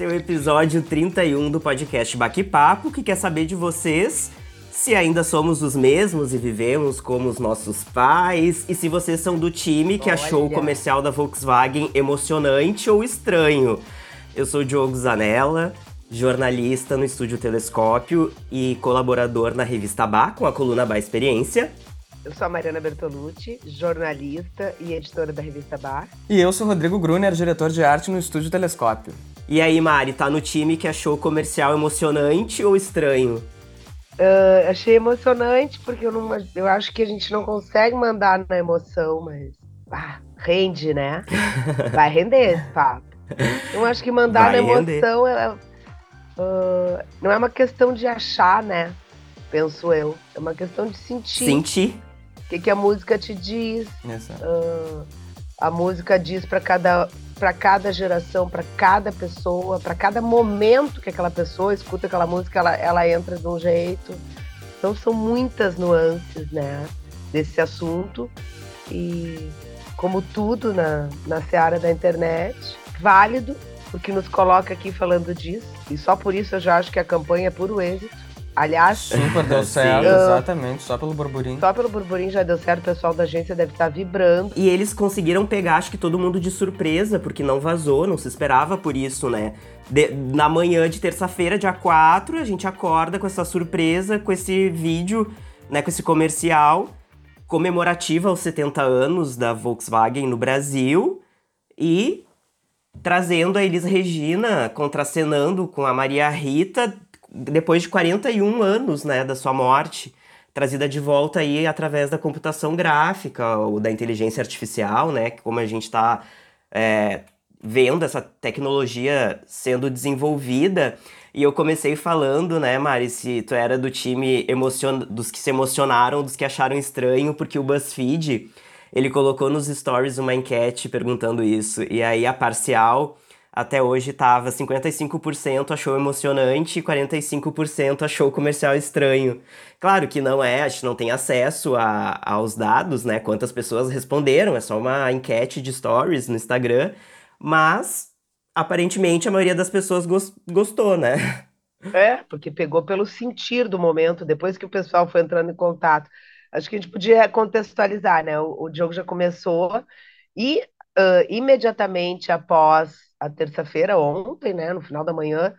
Esse é o episódio 31 do podcast Baque Papo, que quer saber de vocês se ainda somos os mesmos e vivemos como os nossos pais, e se vocês são do time que achou o Olha. comercial da Volkswagen emocionante ou estranho. Eu sou o Diogo Zanella, jornalista no Estúdio Telescópio e colaborador na revista Bá com a coluna Bá Experiência. Eu sou a Mariana Bertolucci, jornalista e editora da revista Bar. E eu sou Rodrigo Gruner, diretor de arte no Estúdio Telescópio. E aí, Mari, tá no time que achou o comercial emocionante ou estranho? Ah, achei emocionante porque eu, não, eu acho que a gente não consegue mandar na emoção, mas ah, rende, né? Vai render esse papo. Eu acho que mandar Vai na emoção é, ah, não é uma questão de achar, né? Penso eu. É uma questão de sentir Sentir. o que, que a música te diz, Exato. Ah, a música diz para cada para cada geração, para cada pessoa, para cada momento que aquela pessoa escuta aquela música, ela, ela entra de um jeito. Então são muitas nuances, né, desse assunto e como tudo na, na seara da internet, válido, porque nos coloca aqui falando disso, e só por isso eu já acho que a campanha é puro êxito. Aliás, Super deu Sim. certo, Ah. exatamente, só pelo burburinho. só pelo burburinho já deu certo, o pessoal da agência deve estar vibrando. E eles conseguiram pegar, acho que todo mundo de surpresa, porque não vazou, não se esperava por isso, né? De- na manhã de terça-feira, dia 4, a gente acorda com essa surpresa, com esse vídeo, né, com esse comercial comemorativo aos 70 anos da Volkswagen no Brasil e trazendo a Elis Regina contracenando com a Maria Rita depois de 41 anos, né, da sua morte, trazida de volta aí através da computação gráfica ou da inteligência artificial, né, como a gente está vendo essa tecnologia sendo desenvolvida. E eu comecei falando, né, Mari, se tu era do time emocion... dos que se emocionaram, dos que acharam estranho, porque o BuzzFeed, ele colocou nos stories uma enquete perguntando isso. E aí a parcial até hoje tava 55% achou emocionante e 45% achou comercial estranho. Claro que não é, a gente não tem acesso a, aos dados, né? Quantas pessoas responderam, é só uma enquete de stories no Instagram, mas aparentemente a maioria das pessoas gos- gostou, né? É, porque pegou pelo sentir do momento, depois que o pessoal foi entrando em contato. Acho que a gente podia contextualizar, né? O, o Diogo já começou e ah, imediatamente após a terça-feira, ontem, né, no final da manhã,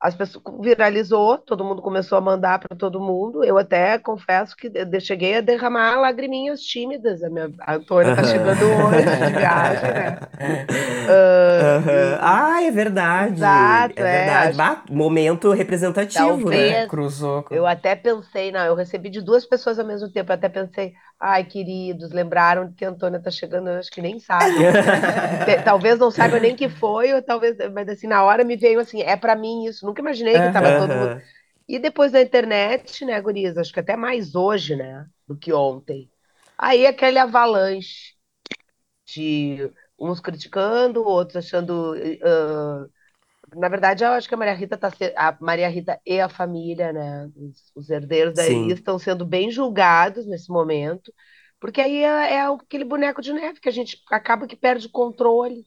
as pessoas viralizou, todo mundo começou a mandar para todo mundo. Eu até confesso que cheguei a derramar lagriminhas tímidas. A minha a Antônia tá chegando hoje de viagem, né? Ah, Aham. Ah, é verdade. Exato, é é, verdade. acho- Bah, momento representativo, Talvez. né? É, cruzou. com- Eu até pensei, não, eu recebi de duas pessoas ao mesmo tempo. Eu até pensei, ai, queridos, lembraram que a Antônia tá chegando, eu acho que nem sabe. Talvez não saiba nem que foi, ou talvez, mas assim, na hora me veio assim, é pra mim isso. Nunca imaginei que tava todo mundo. E depois da internet, né, gurias? Acho que até mais hoje, né, do que ontem. Aí aquele avalanche de uns criticando, outros achando. ah, na verdade, eu acho que a Maria Rita tá se- a Maria Rita e a família, né, os, os herdeiros da Sim. Estão sendo bem julgados nesse momento, porque aí é, é aquele boneco de neve que a gente acaba que perde o controle.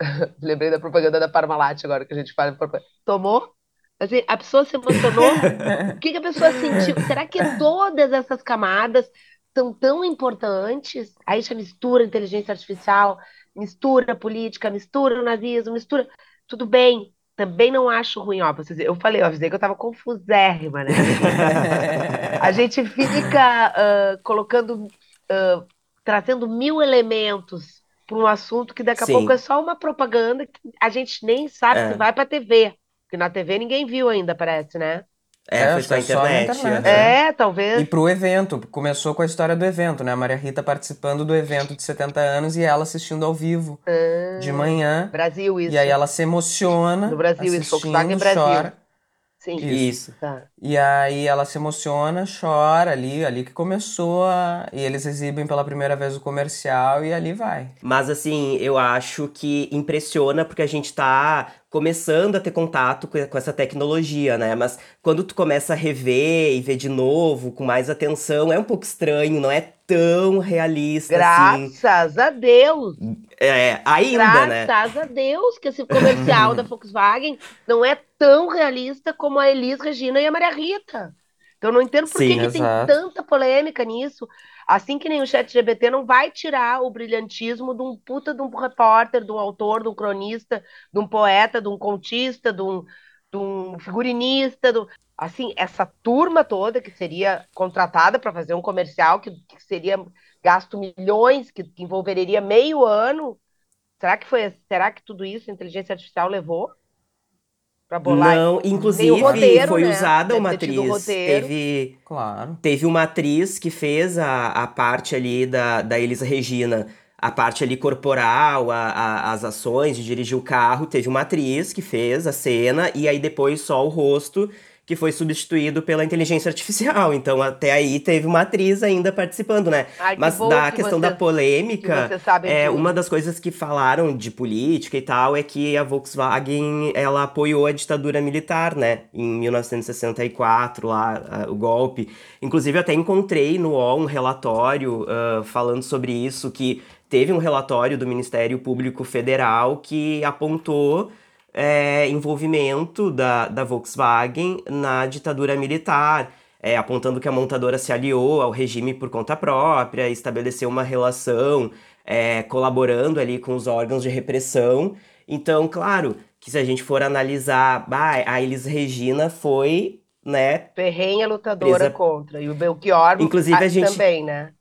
Lembrei da propaganda da Parmalat agora que a gente fala. Tomou? Assim, a pessoa se emocionou. O que que a pessoa sentiu? Será que todas essas camadas são tão importantes? Aí já mistura inteligência artificial, mistura política, mistura nazismo, mistura. Tudo bem. Também não acho ruim, ó. vocês. Eu falei, eu avisei que eu tava confusérrima, né? A gente fica ah, colocando, ah, trazendo mil elementos para um assunto que daqui a Sim. pouco é só uma propaganda que a gente nem sabe É. se vai para TV. Porque na TV ninguém viu ainda, parece, né? É, É, foi só a que é só internet. internet. aham. É, talvez. E pro evento, começou com a história do evento, né? A Maria Rita participando do evento de 70 anos e ela assistindo ao vivo de manhã. Brasil, isso. E aí ela se emociona. No Brasil, isso, Volkswagen Brasil. chora. Sim. Isso. Tá. E aí ela se emociona, chora ali, ali que começou a... E eles exibem pela primeira vez o comercial e ali vai. Mas assim, eu acho que impressiona porque a gente tá começando a ter contato com essa tecnologia, né? Mas quando tu começa a rever e ver de novo, com mais atenção, é um pouco estranho, não é tão realista assim. Graças a Deus. É, ainda, né? Graças a Deus que esse comercial da Volkswagen não é tão realista como a Elis Regina e a Maria Rita. Então eu não entendo por que, Sim, que tem exato. tanta polêmica nisso. Assim que nem o chat GBT não vai tirar o brilhantismo de um puta de um repórter, de um autor, de um cronista, de um poeta, de um contista, de um, de um figurinista, do... assim, essa turma toda que seria contratada para fazer um comercial que, que seria gasto milhões, que, que envolveria meio ano. Será que foi, será que tudo isso a inteligência artificial levou para bolar? Não, inclusive roteiro, foi né? usada Deve uma atriz. Teve, Claro. teve uma atriz que fez a, a parte ali da, da Elisa Regina, a parte ali corporal, a, a- as ações de dirigir o carro. Teve uma atriz que fez a cena e aí depois só o rosto que foi substituído pela inteligência artificial. Então até aí teve uma atriz ainda participando, né? Ai, Mas da que questão da polêmica, que é, tudo. uma das coisas que falaram de política e tal é que a Volkswagen ela apoiou a ditadura militar, né? Em 1964, lá, o golpe. Inclusive, eu até encontrei no UOL um relatório ah, falando sobre isso, que teve um relatório do Ministério Público Federal que apontou é, envolvimento da, da Volkswagen na ditadura militar, é, apontando que a montadora se aliou ao regime por conta própria, estabeleceu uma relação, é, colaborando ali com os órgãos de repressão. Então, claro, que se a gente for analisar, bah, a Elis Regina foi, né? Ferrenha lutadora Presa- contra. E o Belchior Inclusive, a ah, gente- também, né?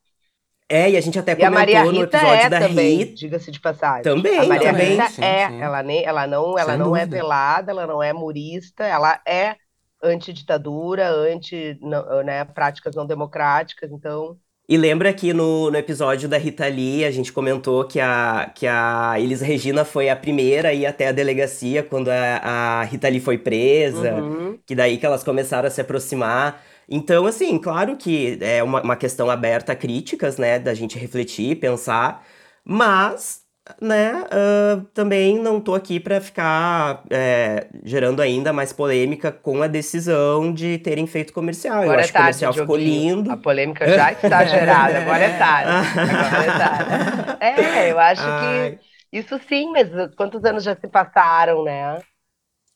É, e a gente até E a Maria comentou no Rita episódio é da também, Rita. diga-se de passagem. Também, a Maria também. Rita Sim, é, sim. ela, nem, ela não, ela Sem não é velada, ela não é murista, ela é antiditadura, anti não- né, práticas não democráticas, então E lembra que no, no episódio da Rita Lee, a gente comentou que a, que a Elis Regina foi a primeira a ir até a delegacia quando a, a Rita Lee foi presa, uhum. que daí que elas começaram a se aproximar. Então, assim, claro que é uma, uma questão aberta a críticas, né, da gente refletir, pensar, mas, né, ah, também não tô aqui pra ficar é, gerando ainda mais polêmica com a decisão de terem feito comercial. Eu Agora acho é que o tarde, comercial ficou lindo. A polêmica já está gerada, agora é tarde. Agora é tarde. É, eu acho Ai. que isso sim, mas quantos anos já se passaram, né?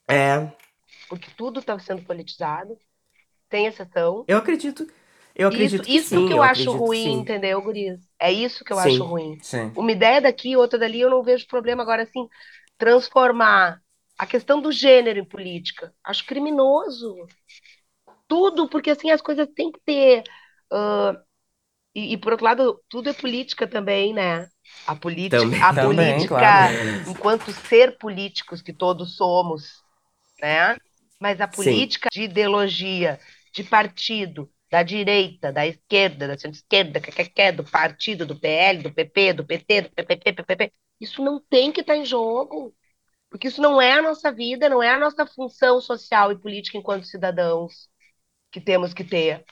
É, Porque tudo está sendo politizado, tem exceção. eu acredito. Eu acredito isso que isso sim, que eu, eu acho ruim, sim. entendeu, Gurias? É isso que eu Sim. acho ruim. Sim. Uma ideia daqui, outra dali, eu não vejo problema. Agora, assim, transformar a questão do gênero em política, acho criminoso. Tudo, porque assim, as coisas têm que ter. ah, e, e, por outro lado, tudo é política também, né? A política, Também. a Também, política, claro. enquanto ser políticos que todos somos, né? Mas a Sim. política de ideologia, de partido, da direita, da esquerda, da centro-esquerda, que que que, do partido, do PL, do PP, do PT, do PPP, PPP, isso não tem que estar em jogo. Porque isso não é a nossa vida, não é a nossa função social e política enquanto cidadãos que temos que ter.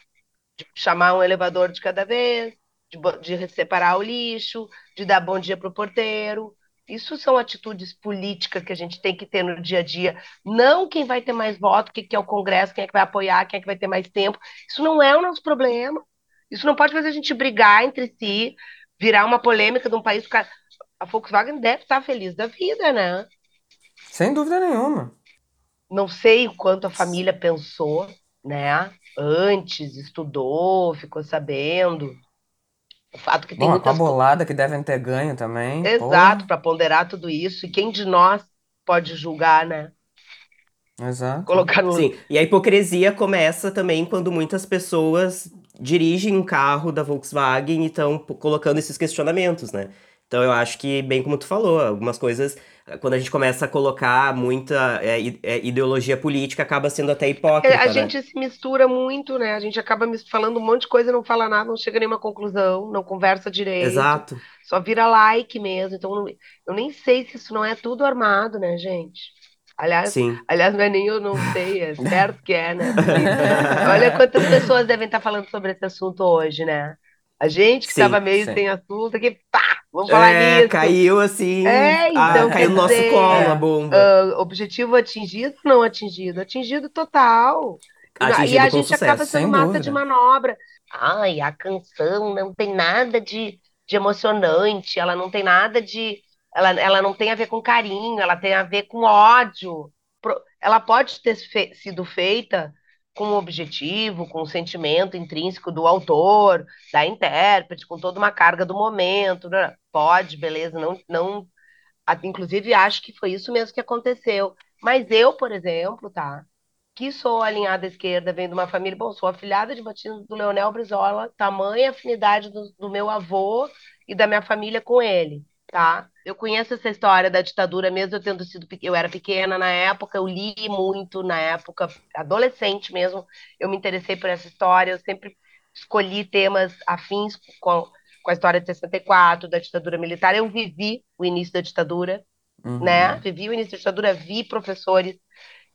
De chamar um elevador de cada vez, de, de separar o lixo, de dar bom dia pro porteiro. Isso são atitudes políticas que a gente tem que ter no dia a dia. Não quem vai ter mais voto, o que é o Congresso, quem é que vai apoiar, quem é que vai ter mais tempo. Isso não é o nosso problema. Isso não pode fazer a gente brigar entre si, virar uma polêmica de um país. A Volkswagen deve estar feliz da vida, né? Sem dúvida nenhuma. Não sei o quanto a família pensou, né? Antes, estudou, ficou sabendo. O fato que tem Bom, com a muitas bolada que devem ter ganho também. Exato, para ponderar tudo isso. E quem de nós pode julgar, né? Exato. Colocar no. Sim, e a hipocrisia começa também quando muitas pessoas dirigem um carro da Volkswagen e estão colocando esses questionamentos, né? Então eu acho que, bem como tu falou, algumas coisas, quando a gente começa a colocar muita é, é, ideologia política, acaba sendo até hipócrita, A né? gente se mistura muito, né? A gente acaba falando um monte de coisa, não fala nada, não chega a nenhuma conclusão, não conversa direito, Exato. só vira like mesmo. Então, eu nem sei se isso não é tudo armado, né, gente? Aliás, Sim. aliás, não é nem eu não sei, é certo que é, né? Olha quantas pessoas devem estar falando sobre esse assunto hoje, né? A gente que Sim, estava meio sim. sem assunto, aqui, pá, vamos falar É, nisso. caiu assim. É, ah, então, caiu no nosso colo a bomba. Ah, objetivo atingido, não atingido, atingido total. E Atingido a com gente acaba sucesso, sendo sem massa dúvida. de manobra. Ai, a canção não tem nada de, de emocionante, ela não tem nada de. Ela, ela não tem a ver com carinho, ela tem a ver com ódio. Ela pode ter fe- sido feita com um objetivo, com um sentimento intrínseco do autor, da intérprete, com toda uma carga do momento. né? Pode, beleza, não, não. Inclusive, acho que foi isso mesmo que aconteceu. Mas eu, por exemplo, tá? que sou alinhada à esquerda, venho de uma família, bom, sou afilhada de batismo do Leonel Brizola, tamanha afinidade do, do meu avô e da minha família com ele, tá? Eu conheço essa história da ditadura, mesmo eu tendo sido, eu era pequena na época, eu li muito na época, adolescente mesmo, eu me interessei por essa história, eu sempre escolhi temas afins com, com a história de 64, da ditadura militar, eu vivi o início da ditadura, Uhum. né? Vivi o início da ditadura, vi professores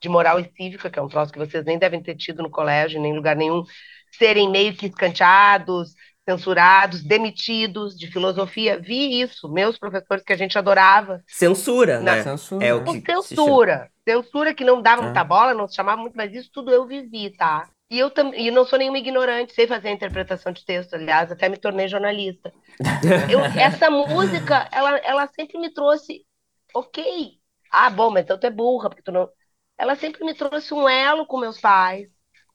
de moral e cívica, que é um troço que vocês nem devem ter tido no colégio, nem em lugar nenhum, serem meio que escanteados, censurados, demitidos de filosofia. Vi isso, meus professores que a gente adorava. Censura, né? Censura. É o que censura. Censura que não dava É. muita bola, não se chamava muito, mas isso tudo eu vivi, tá? E eu também, e não sou nenhuma ignorante, sei fazer a interpretação de texto, aliás, até me tornei jornalista. Eu- essa música, ela, ela sempre me trouxe, ok. Ah, bom, mas então tu é burra, porque tu não. Ela sempre me trouxe um elo com meus pais,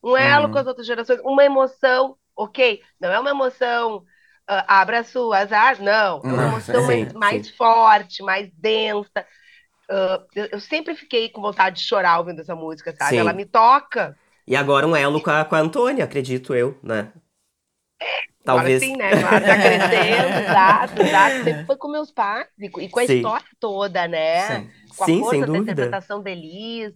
um elo Uhum. com as outras gerações, uma emoção, ok. Não é uma emoção, ah, abra suas asas, não. É uma emoção mais, forte, mais densa. Ah, eu, eu sempre fiquei com vontade de chorar ouvindo essa música, sabe? Sim. Ela me toca. E agora um elo com a, com a Antônia, acredito eu, né? Talvez. Agora sim, né? Claro, tá crescendo, exato, exato. Sempre foi com meus pais e com, a Sim. história toda, né? Sim. Com a Sim, força sem da dúvida. interpretação da Elis.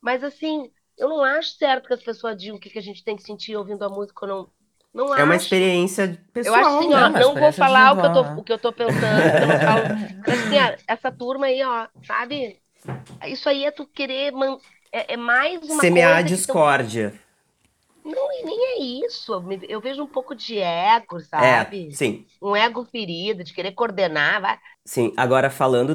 Mas assim, eu não acho certo que as pessoas digam o que, que a gente tem que sentir ouvindo a música ou não. Não É uma acho. experiência Eu pessoal, acho assim, né? ó, não vou experiência falar o que, eu tô, né? o que eu tô pensando. Eu não falo. Mas assim, ó, essa turma aí, ó, sabe? Isso aí é tu querer. man- É, é mais uma Semear a coisa que tão- discórdia. Não, e nem é isso. Eu vejo um pouco de ego, É, sabe? sim. Um ego ferido, de querer coordenar. Vai. Sim, agora falando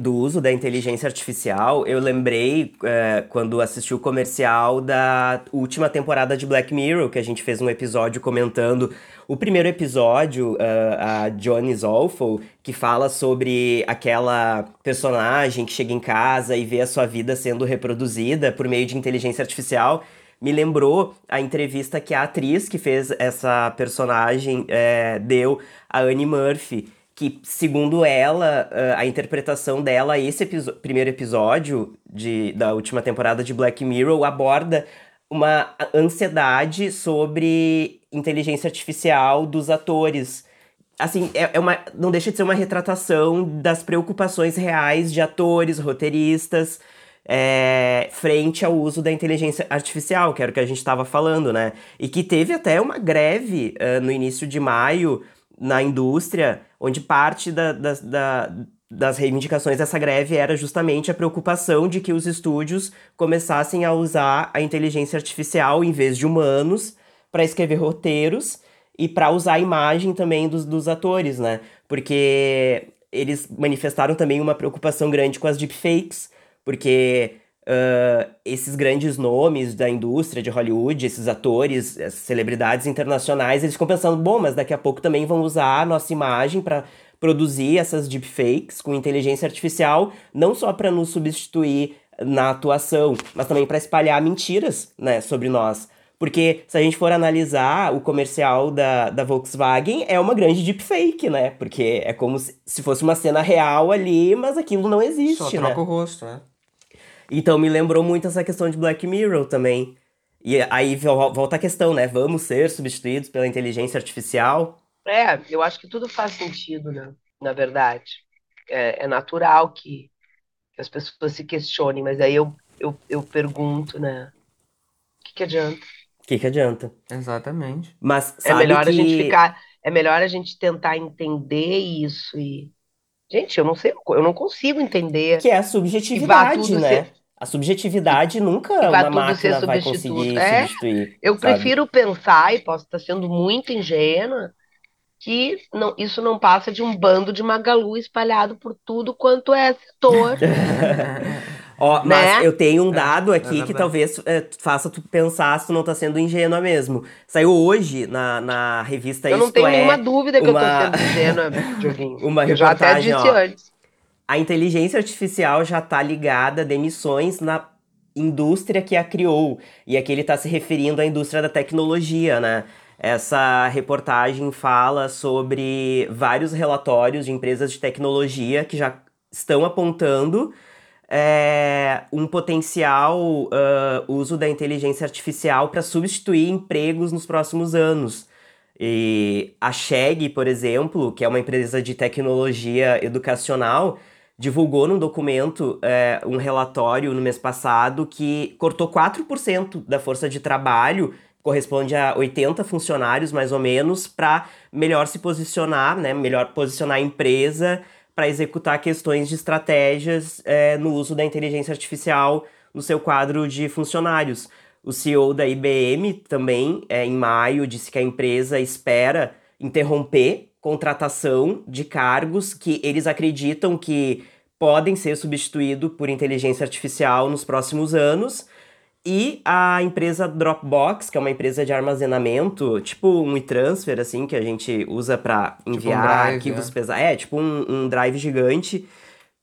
do uso da inteligência artificial, eu lembrei é, quando assisti o comercial da última temporada de Black Mirror, que a gente fez um episódio comentando o primeiro episódio, é, a Johnny Awful, que fala sobre aquela personagem que chega em casa e vê a sua vida sendo reproduzida por meio de inteligência artificial. Me lembrou a entrevista que a atriz que fez essa personagem é, deu, a Annie Murphy que, segundo ela, eh, a interpretação dela, esse primeiro episódio de, da última temporada de Black Mirror aborda uma ansiedade sobre inteligência artificial dos atores. Assim, é, é uma, não deixa de ser uma retratação das preocupações reais de atores, roteiristas, é, frente ao uso da inteligência artificial, que era o que a gente estava falando, né? E que teve até uma greve eh, no início de maio na indústria, onde parte da- das- da- das reivindicações dessa greve era justamente a preocupação de que os estúdios começassem a usar a inteligência artificial em vez de humanos para escrever roteiros e para usar a imagem também dos, dos atores, né? Porque eles manifestaram também uma preocupação grande com as deepfakes, porque ah, esses grandes nomes da indústria de Hollywood, esses atores, essas celebridades internacionais, eles ficam pensando, bom, mas daqui a pouco também vão usar a nossa imagem para produzir essas deepfakes com inteligência artificial, não só para nos substituir na atuação, mas também para espalhar mentiras, né, sobre nós. Porque se a gente for analisar o comercial da, da Volkswagen, é uma grande deepfake, né? Porque é como se, se fosse uma cena real ali, mas aquilo não existe, Só né? troca o rosto, né? Então me lembrou muito essa questão de Black Mirror também. E aí vol- volta a questão, né? Vamos ser substituídos pela inteligência artificial? É, eu acho que tudo faz sentido, né? Na verdade. É, é natural que, que as pessoas se questionem, mas aí eu, eu, eu pergunto, né? O que que adianta? O que, que adianta? Exatamente. Mas É melhor a que... gente ficar, é melhor a gente tentar entender isso e. Gente, eu não sei, eu não consigo entender Que é a subjetividade, tudo né? ser. A subjetividade nunca vai uma tudo máquina ser vai conseguir É, substituir. Eu sabe? prefiro pensar, e posso estar sendo muito ingênua, que não, isso não passa de um bando de magalu espalhado por tudo quanto é setor. Ó, mas Né? eu tenho um dado é aqui que verdade. talvez é, faça tu pensar se tu não tá sendo ingênua mesmo. Saiu hoje na, na revista Eu não tenho É, nenhuma dúvida que eu uma- tô sendo ingênua, Dioguinho. Uma Eu já até reportagem, disse ó. antes. A inteligência artificial já está ligada a demissões na indústria que a criou. E aqui ele está se referindo à indústria da tecnologia, né? Essa reportagem fala sobre vários relatórios de empresas de tecnologia que já estão apontando é, um potencial ah, uso da inteligência artificial para substituir empregos nos próximos anos. E a Chegg, por exemplo, que é uma empresa de tecnologia educacional, divulgou num documento é, um relatório no mês passado que cortou 4% da força de trabalho, corresponde a 80 funcionários mais ou menos, para melhor se posicionar, né, melhor posicionar a empresa para executar questões de estratégias é, no uso da inteligência artificial no seu quadro de funcionários. O CEO da IBM também, é, em maio, disse que a empresa espera interromper contratação de cargos que eles acreditam que podem ser substituídos por inteligência artificial nos próximos anos. E a empresa Dropbox, que é uma empresa de armazenamento, tipo um e-transfer, assim, que a gente usa para enviar drive, arquivos é. pesados. É, tipo um, um drive gigante.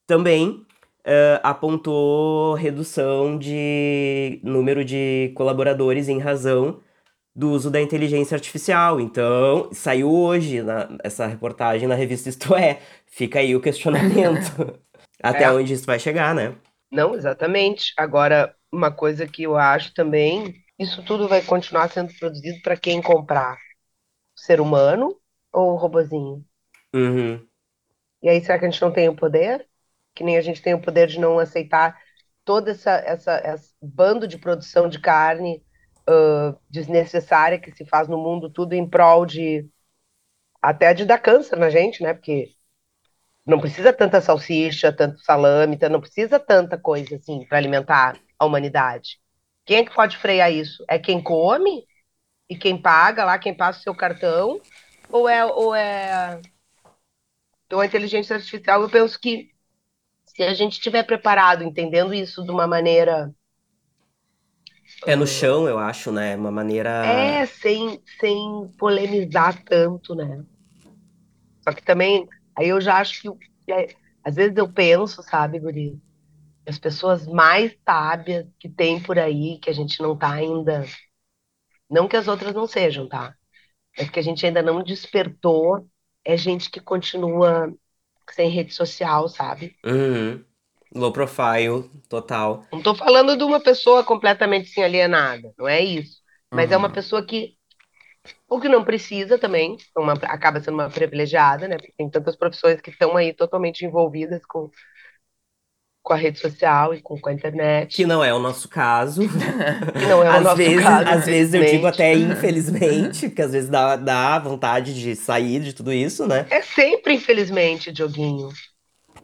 Também eh, apontou redução de número de colaboradores em razão do uso da inteligência artificial. Então, saiu hoje na, essa reportagem na revista Isto É. Fica aí o questionamento. Até É. onde isso vai chegar, né? Não, exatamente. Agora, uma coisa que eu acho também, isso tudo vai continuar sendo produzido para quem comprar? O ser humano ou o robozinho? Uhum. E aí, será que a gente não tem o poder? Que nem a gente tem o poder de não aceitar toda essa, essa, essa bando de produção de carne ãh, desnecessária que se faz no mundo, tudo em prol de até de dar câncer na gente, né? Porque não precisa tanta salsicha, tanto salame, não precisa tanta coisa assim para alimentar a humanidade. Quem é que pode frear isso? É quem come e quem paga lá, quem passa o seu cartão, ou é, ou é então, a inteligência artificial, eu penso que se a gente estiver preparado, entendendo isso de uma maneira É no chão, eu acho, né? Uma maneira. é sem, sem polemizar tanto, né? Só que também, aí eu já acho que, é- às vezes eu penso, sabe, Guri, as pessoas mais sábias que tem por aí, que a gente não tá ainda, não que as outras não sejam, tá? Mas que a gente ainda não despertou, é gente que continua sem rede social, sabe? Uhum. Low profile, total. Não tô falando de uma pessoa completamente assim, alienada, não é isso. Mas é uma Uhum. pessoa que, ou que não precisa também, uma, acaba sendo uma privilegiada, né? Porque tem tantas profissões que estão aí totalmente envolvidas com, com a rede social e com, com a internet. Que não é o nosso caso. Que não é o às nosso vezes, caso, às vezes eu digo até infelizmente, porque às vezes dá, dá vontade de sair de tudo isso, né? É sempre, infelizmente, Dioguinho.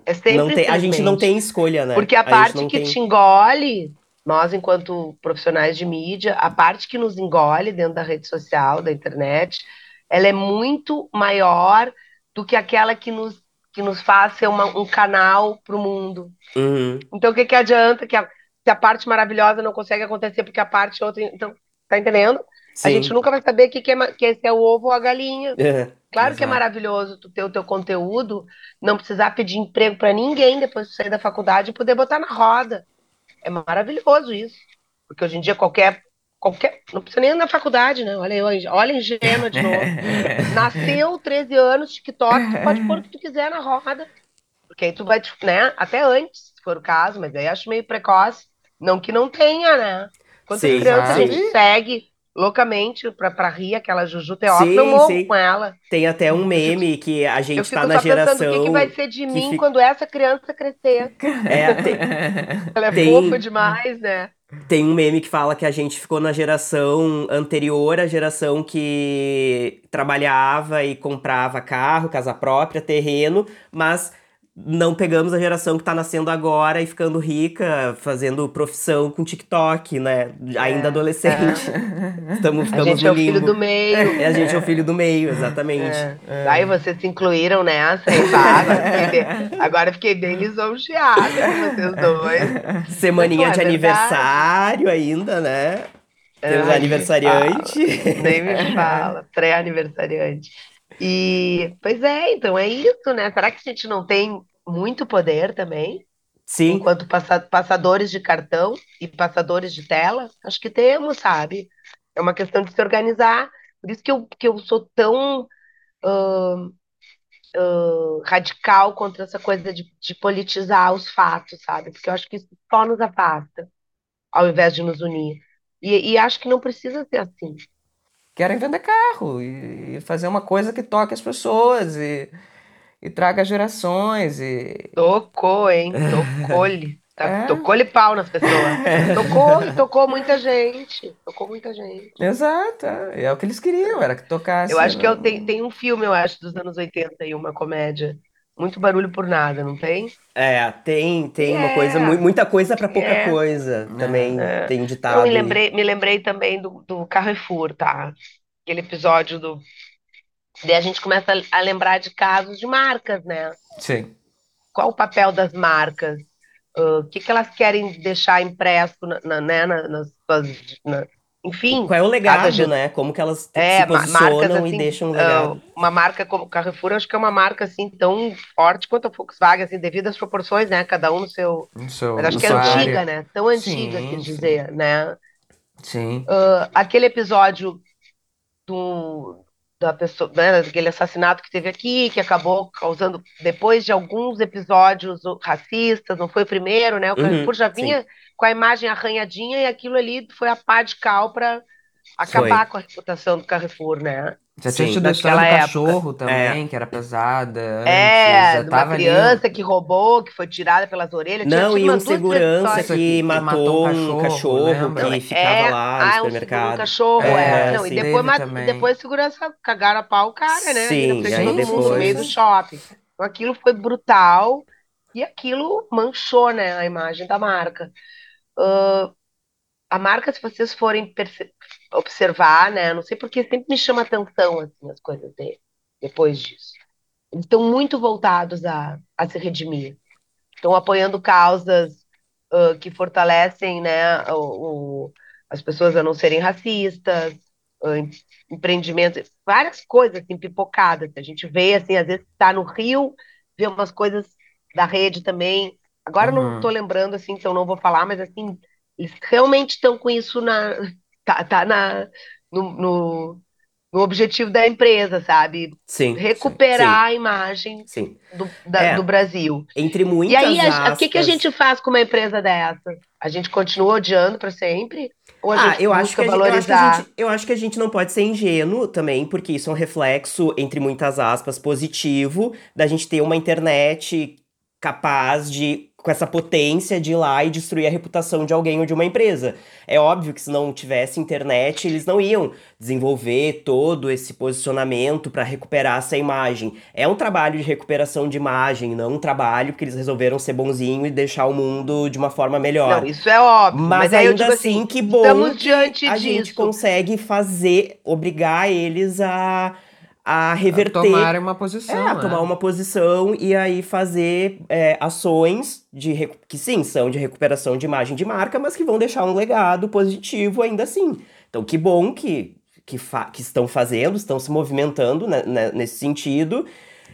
É sempre, Não tem, a gente não tem escolha, né? Porque a, gente parte que tem- te engole, nós, enquanto profissionais de mídia, a parte que nos engole dentro da rede social, da internet, ela é muito maior do que aquela que nos, que nos faz ser uma- um canal para o mundo. Uhum. Então, o que, que adianta que a, se a parte maravilhosa não consegue acontecer porque a parte outra. Então, tá entendendo? A Sim. gente nunca vai saber que, que, é, que esse é o ovo ou a galinha. É. Claro que é maravilhoso tu ter o teu conteúdo, não precisar pedir emprego para ninguém depois de sair da faculdade e poder botar na roda. É maravilhoso isso. Porque hoje em dia qualquer qualquer não precisa nem ir na faculdade, né? Olha eu, olha a ingênua de novo. Nasceu 13 anos, TikTok, tu pode pôr o que tu quiser na roda. Porque aí tu vai, né? Até antes, se for o caso, mas aí acho meio precoce. Não que não tenha, né? Quantas Sim, crianças a gente segue loucamente pra, pra rir aquela Juju Teófilo, eu morro com ela. Tem até um meme que a Eu gente fico tá na só pensando geração. o que, que vai ser de mim fica- quando essa criança crescer. É, tem, Ela é Tem- fofa demais, né? tem um meme que fala que a gente ficou na geração anterior à geração que trabalhava e comprava carro, casa própria, terreno, mas não pegamos a geração que tá nascendo agora e ficando rica, fazendo profissão com TikTok, né? Ainda É, adolescente. Estamos, A ficamos gente é o filho do meio. É, a gente é o filho do meio, exatamente. É. Aí vocês se incluíram nessa, e pá, agora fiquei bem, agora fiquei bem lisonjeada com vocês dois. Semaninha de é aniversário ainda, né? Temos Ai, aniversariante. Nem me fala, pré-aniversariante. E, pois é, então é isso, né? Será que a gente não tem muito poder também, Sim, enquanto passa- passadores de cartão e passadores de tela? Acho que temos, sabe? É uma questão de se organizar. Por isso que eu, que eu sou tão ahn, ahn, radical contra essa coisa de, de politizar os fatos, sabe? Porque eu acho que isso só nos afasta, ao invés de nos unir. E, e acho que não precisa ser assim. Querem vender carro e, e fazer uma coisa que toque as pessoas e, e traga gerações e Tocou, hein? Tocou-lhe. Tá- É. Tocou-lhe pau nas pessoas. Tocou, tocou muita gente. Tocou muita gente. Exato, é é o que eles queriam, era que tocasse. Eu acho que eu no- tenho, tem um filme, eu acho, dos anos 80 e uma comédia. Muito barulho por nada, não tem? é, tem, tem uma É. coisa, mu- muita coisa pra pouca É. coisa. Também É. tem ditado. Eu me lembrei, me lembrei também do, do Carrefour, tá? Aquele episódio do. Daí a gente começa a, lembrar de casos de marcas, né? Sim. Qual o papel das marcas? Ah, O que que elas querem deixar impresso na, na- né, na- nas suas. na- enfim, Qual é o legado, cada né? Como que elas É, se posicionam marcas e assim, deixam um ah, legado. uma marca como Carrefour, acho que é uma marca assim tão forte quanto a Volkswagen, assim, devido às proporções, né? Cada um no seu. No seu, Mas acho no que é antiga, área. né? Tão antiga, Sim, quis sim. dizer, né? Sim. Ah, aquele episódio do, da pessoa, né, daquele assassinato que teve aqui, que acabou causando, depois de alguns episódios racistas, não foi o primeiro, né? O Uhum, Carrefour já sim. Com a imagem arranhadinha e aquilo ali foi a pá de cal para acabar com a reputação do Carrefour, né? Já tinha Sim, tido a história do cachorro também, que era pesada. É, antes, uma tava ali- criança que roubou, que foi tirada pelas orelhas. Tinha Não, e um segurança que, que matou, um um cachorro, cachorro, que lembra? ficava É, lá no ah, um supermercado. cachorro, É, é. Não, e depois, Teve ma- também. depois segurança cagaram a pau o cara, né? Sim, na frente e de aí todo mundo, no meio do depois- shopping. Então aquilo foi brutal e aquilo manchou, né, a imagem da marca. Ah, a marca, se vocês forem observar, né, não sei porque sempre me chama atenção assim, as coisas dele, depois disso. Eles estão muito voltados a, a se redimir. Estão apoiando causas ah, que fortalecem, né, o, o- as pessoas a não serem racistas, em- empreendimentos, várias coisas assim, pipocadas. A gente vê, assim, às vezes está no Rio, vê umas coisas da rede também. Agora eu não Uhum. estou lembrando, assim, então não vou falar, mas assim, eles realmente estão com isso na, tá, tá na, no, no, no objetivo da empresa, sabe? Sim. Recuperar a imagem Sim. do, da- É. do Brasil. Entre muitas E aí, a- o que que a aspas- gente faz com uma empresa dessa? A gente continua odiando para sempre? Ou a Ah, gente eu busca acho, que gente- eu, acho que gente, eu acho que a gente não pode ser ingênuo também, porque isso é um reflexo, entre muitas aspas, positivo, da gente ter uma internet capaz de, com essa potência de ir lá e destruir a reputação de alguém ou de uma empresa. É óbvio que se não tivesse internet, eles não iam desenvolver todo esse posicionamento para recuperar essa imagem. É um trabalho de recuperação de imagem, não um trabalho que eles resolveram ser bonzinho e deixar o mundo de uma forma melhor. Não, isso é óbvio. Mas, eu ainda digo assim, que bom estamos que diante a gente disso. consegue fazer, obrigar eles a, a reverter, Tomarem uma é, posição. a né? tomar uma posição e aí fazer é, ações de que sim, são de recuperação de imagem de marca, mas que vão deixar um legado positivo ainda assim. Então, que bom que, que, que estão fazendo, estão se movimentando né, né, nesse sentido.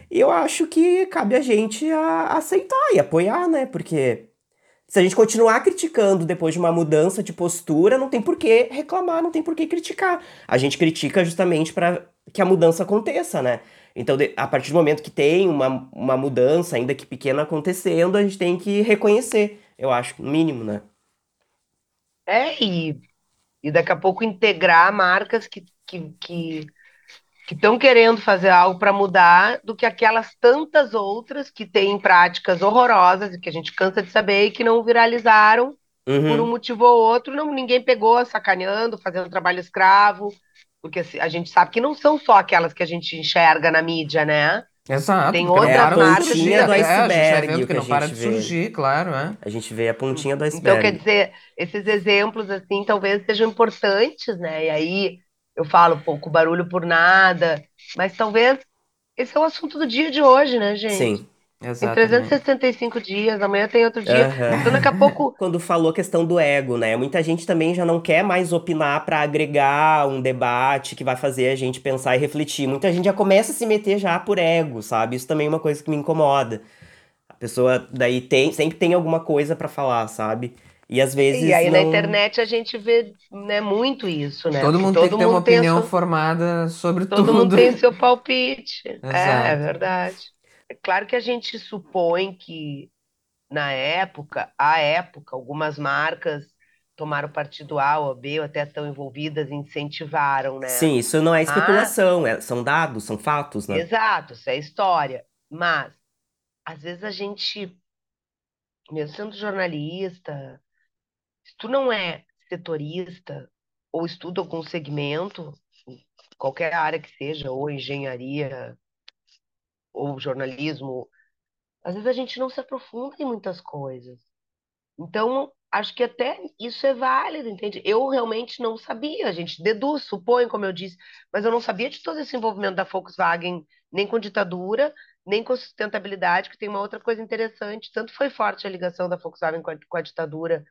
E eu acho que cabe a gente a aceitar e apoiar, né? Porque se a gente continuar criticando depois de uma mudança de postura, não tem por que reclamar, não tem por que criticar. A gente critica justamente para que a mudança aconteça, né? Então, a partir do momento que tem uma, uma mudança, ainda que pequena, acontecendo, a gente tem que reconhecer, eu acho, no mínimo, né? É, e, e daqui a pouco integrar marcas que que que que estão querendo fazer algo para mudar do que aquelas tantas outras que têm práticas horrorosas e que a gente cansa de saber e que não viralizaram por um Uhum. motivo ou outro, não, ninguém pegou sacaneando, fazendo trabalho escravo, porque assim, a gente sabe que não são só aquelas que a gente enxerga na mídia, né? Exato. Tem outras de marcas surgir, Pontinha do é, a gente iceberg, vendo que que não a para gente de vê. surgir, claro, é. A gente vê a pontinha do Então, iceberg. quer dizer, esses exemplos, assim, talvez sejam importantes, né? E aí eu falo, pouco barulho por nada, mas talvez esse é o assunto do dia de hoje, né, gente? Sim. Tem Exatamente. 365 dias, amanhã tem outro dia. Aham. Então, daqui a pouco. Quando falou a questão do ego, né? Muita gente também já não quer mais opinar pra agregar um debate que vai fazer a gente pensar e refletir. Muita gente já começa a se meter já por ego, sabe? Isso também é uma coisa que me incomoda. A pessoa daí tem, sempre tem alguma coisa pra falar, sabe? E às vezes E aí na não- internet a gente vê né, muito isso, né? Todo mundo tem que ter uma a opinião sua- formada sobre Todo tudo. mundo tem seu palpite. É, é verdade. É claro que a gente supõe que, na época, à época, algumas marcas tomaram partido A ou B, ou até estão envolvidas incentivaram, né? Sim, isso não é especulação, é- são dados, são fatos, né? Exato, isso é história. Mas, às vezes a gente, mesmo sendo jornalista, se tu não é setorista ou estuda algum segmento, qualquer área que seja, ou engenharia, ou jornalismo, às vezes a gente não se aprofunda em muitas coisas. Então, acho que até isso é válido, entende? Eu realmente não sabia, a gente deduz, supõe, como eu disse, mas eu não sabia de todo esse envolvimento da Volkswagen, nem com ditadura, nem com sustentabilidade, que tem uma outra coisa interessante. Tanto foi forte a ligação da Volkswagen com a, com a ditadura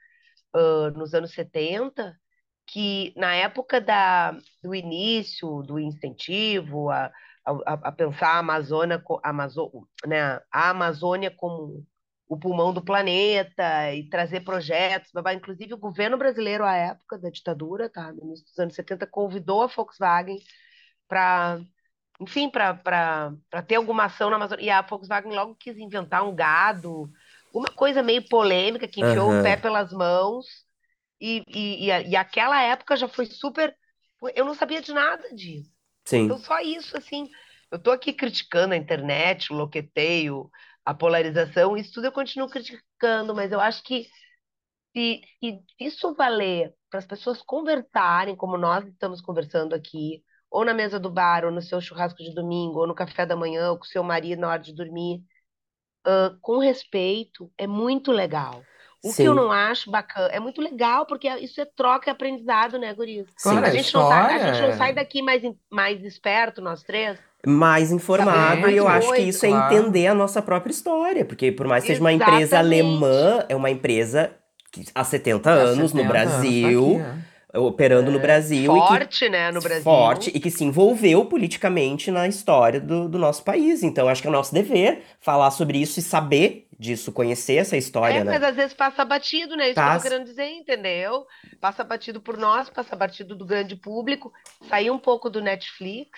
ah, nos anos 70, que na época da, do início, do incentivo a, a, a pensar a Amazônia, Amazo- né, a Amazônia como o pulmão do planeta e trazer projetos. Inclusive o governo brasileiro à época da ditadura, tá, no início dos anos 70, convidou a Volkswagen para, enfim, para ter alguma ação na Amazônia. E a Volkswagen logo quis inventar um gado, uma coisa meio polêmica que enfiou Aham. o pé pelas mãos. E, e, e, e aquela época já foi super. Eu não sabia de nada disso. Sim. Então, só isso, assim. Eu tô aqui criticando a internet, o loqueteio, a polarização, isso tudo eu continuo criticando, mas eu acho que se, se isso valer para as pessoas conversarem, como nós estamos conversando aqui, ou na mesa do bar, ou no seu churrasco de domingo, ou no café da manhã, ou com o seu marido na hora de dormir, ah, com respeito, é muito legal. O que Sim. eu não acho bacana, é muito legal, porque isso é troca e aprendizado, né, Gurias? Sim. A gente não sai, a gente não é- sai daqui mais, mais esperto, nós três. mais informado, e eu acho que isso é claro. entender a nossa própria história, porque por mais que seja uma empresa Exatamente. alemã, é uma empresa que há 70 Há anos no 70 anos tá Brasil, aqui, operando no Brasil e que Forte, né, no Brasil. forte e que se envolveu politicamente na história do, do nosso país. Então, acho que é o nosso dever falar sobre isso e saber disso, conhecer essa história, É, né? mas às vezes passa batido, né? Isso que eu Passa. tô querendo dizer, entendeu? Passa batido por nós, passa batido do grande público, sair um pouco do Netflix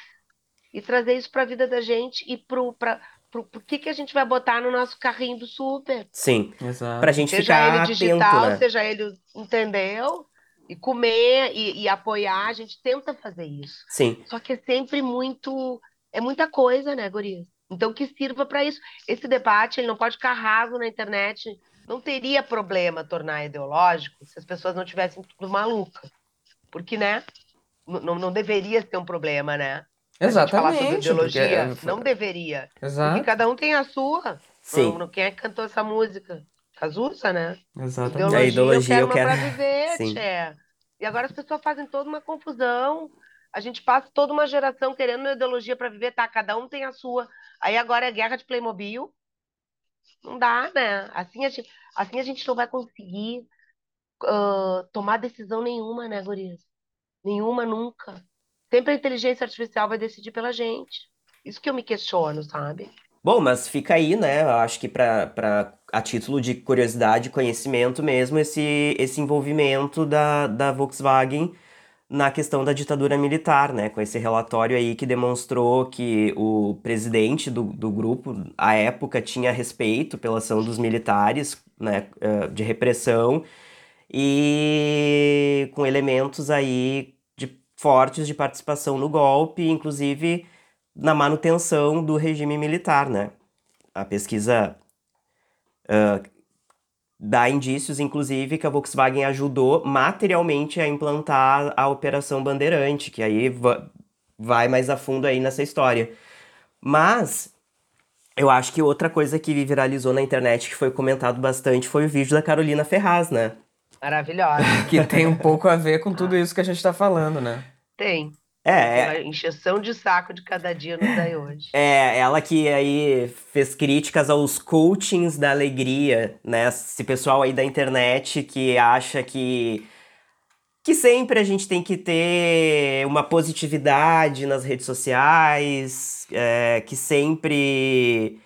e trazer isso para a vida da gente e pro, pra, pro, pro que que a gente vai botar no nosso carrinho do super. Sim, Exato. pra gente Seja ficar ele atento, digital, né? seja ele, entendeu? E comer e, e apoiar, a gente tenta fazer isso. Sim, Só que é sempre muito, é muita coisa, né, Gurias? Então que sirva para isso. Esse debate, ele não pode ficar raso na internet. Não teria problema tornar ideológico se as pessoas não tivessem tudo maluca. Porque, né? Não, não deveria ser um problema, né? A gente falar sobre Exatamente. ideologia, porque- não deveria. Porque Exato. cada um tem a sua. sim. Não- quem é que cantou essa música? Cazuza, né? Exatamente. Ideologia, A ideologia eu eu quero uma quero- pra viver, Sim. tchê. E agora as pessoas fazem toda uma confusão. A gente passa toda uma geração querendo uma ideologia para viver, tá? Cada um tem a sua. Aí agora é guerra de Playmobil. Não dá, né? Assim a gente, assim a gente não vai conseguir ah, tomar decisão nenhuma, né, gurias? Nenhuma nunca. Sempre a inteligência artificial vai decidir pela gente. Isso que eu me questiono, sabe? Bom, mas fica aí, né? Eu acho que pra, pra, a título de curiosidade conhecimento mesmo, esse, esse envolvimento da, da Volkswagen na questão da ditadura militar, né? Com esse relatório aí que demonstrou que o presidente do, do grupo, à época, tinha respeito pela ação dos militares, né? eh, De repressão e com elementos aí de, fortes de participação no golpe, inclusive na manutenção do regime militar, né? A pesquisa ah, dá indícios, inclusive, que a Volkswagen ajudou materialmente a implantar a Operação Bandeirante, que aí va- vai mais a fundo aí nessa história. Mas Eu acho que outra coisa que viralizou na internet, que foi comentado bastante, foi o vídeo da Carolina Ferraz, né? Maravilhosa. Que tem um pouco a ver com tudo isso que a gente tá falando, né? Tem. É, Uma encheção de saco de cada dia nos daí hoje. É, ela que aí fez críticas aos coachings da alegria, né? Esse pessoal aí da internet que acha que que sempre a gente tem que ter uma positividade nas redes sociais, é, que sempre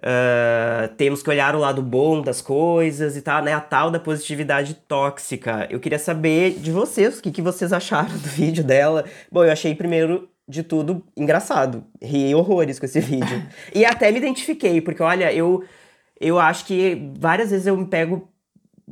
uh, temos que olhar o lado bom das coisas e tal, né? A tal da positividade tóxica. Eu queria saber de vocês, o que, que vocês acharam do vídeo dela. Bom, eu achei primeiro de tudo engraçado. Ri horrores com esse vídeo. e até me identifiquei, porque olha, eu, eu acho que várias vezes eu me pego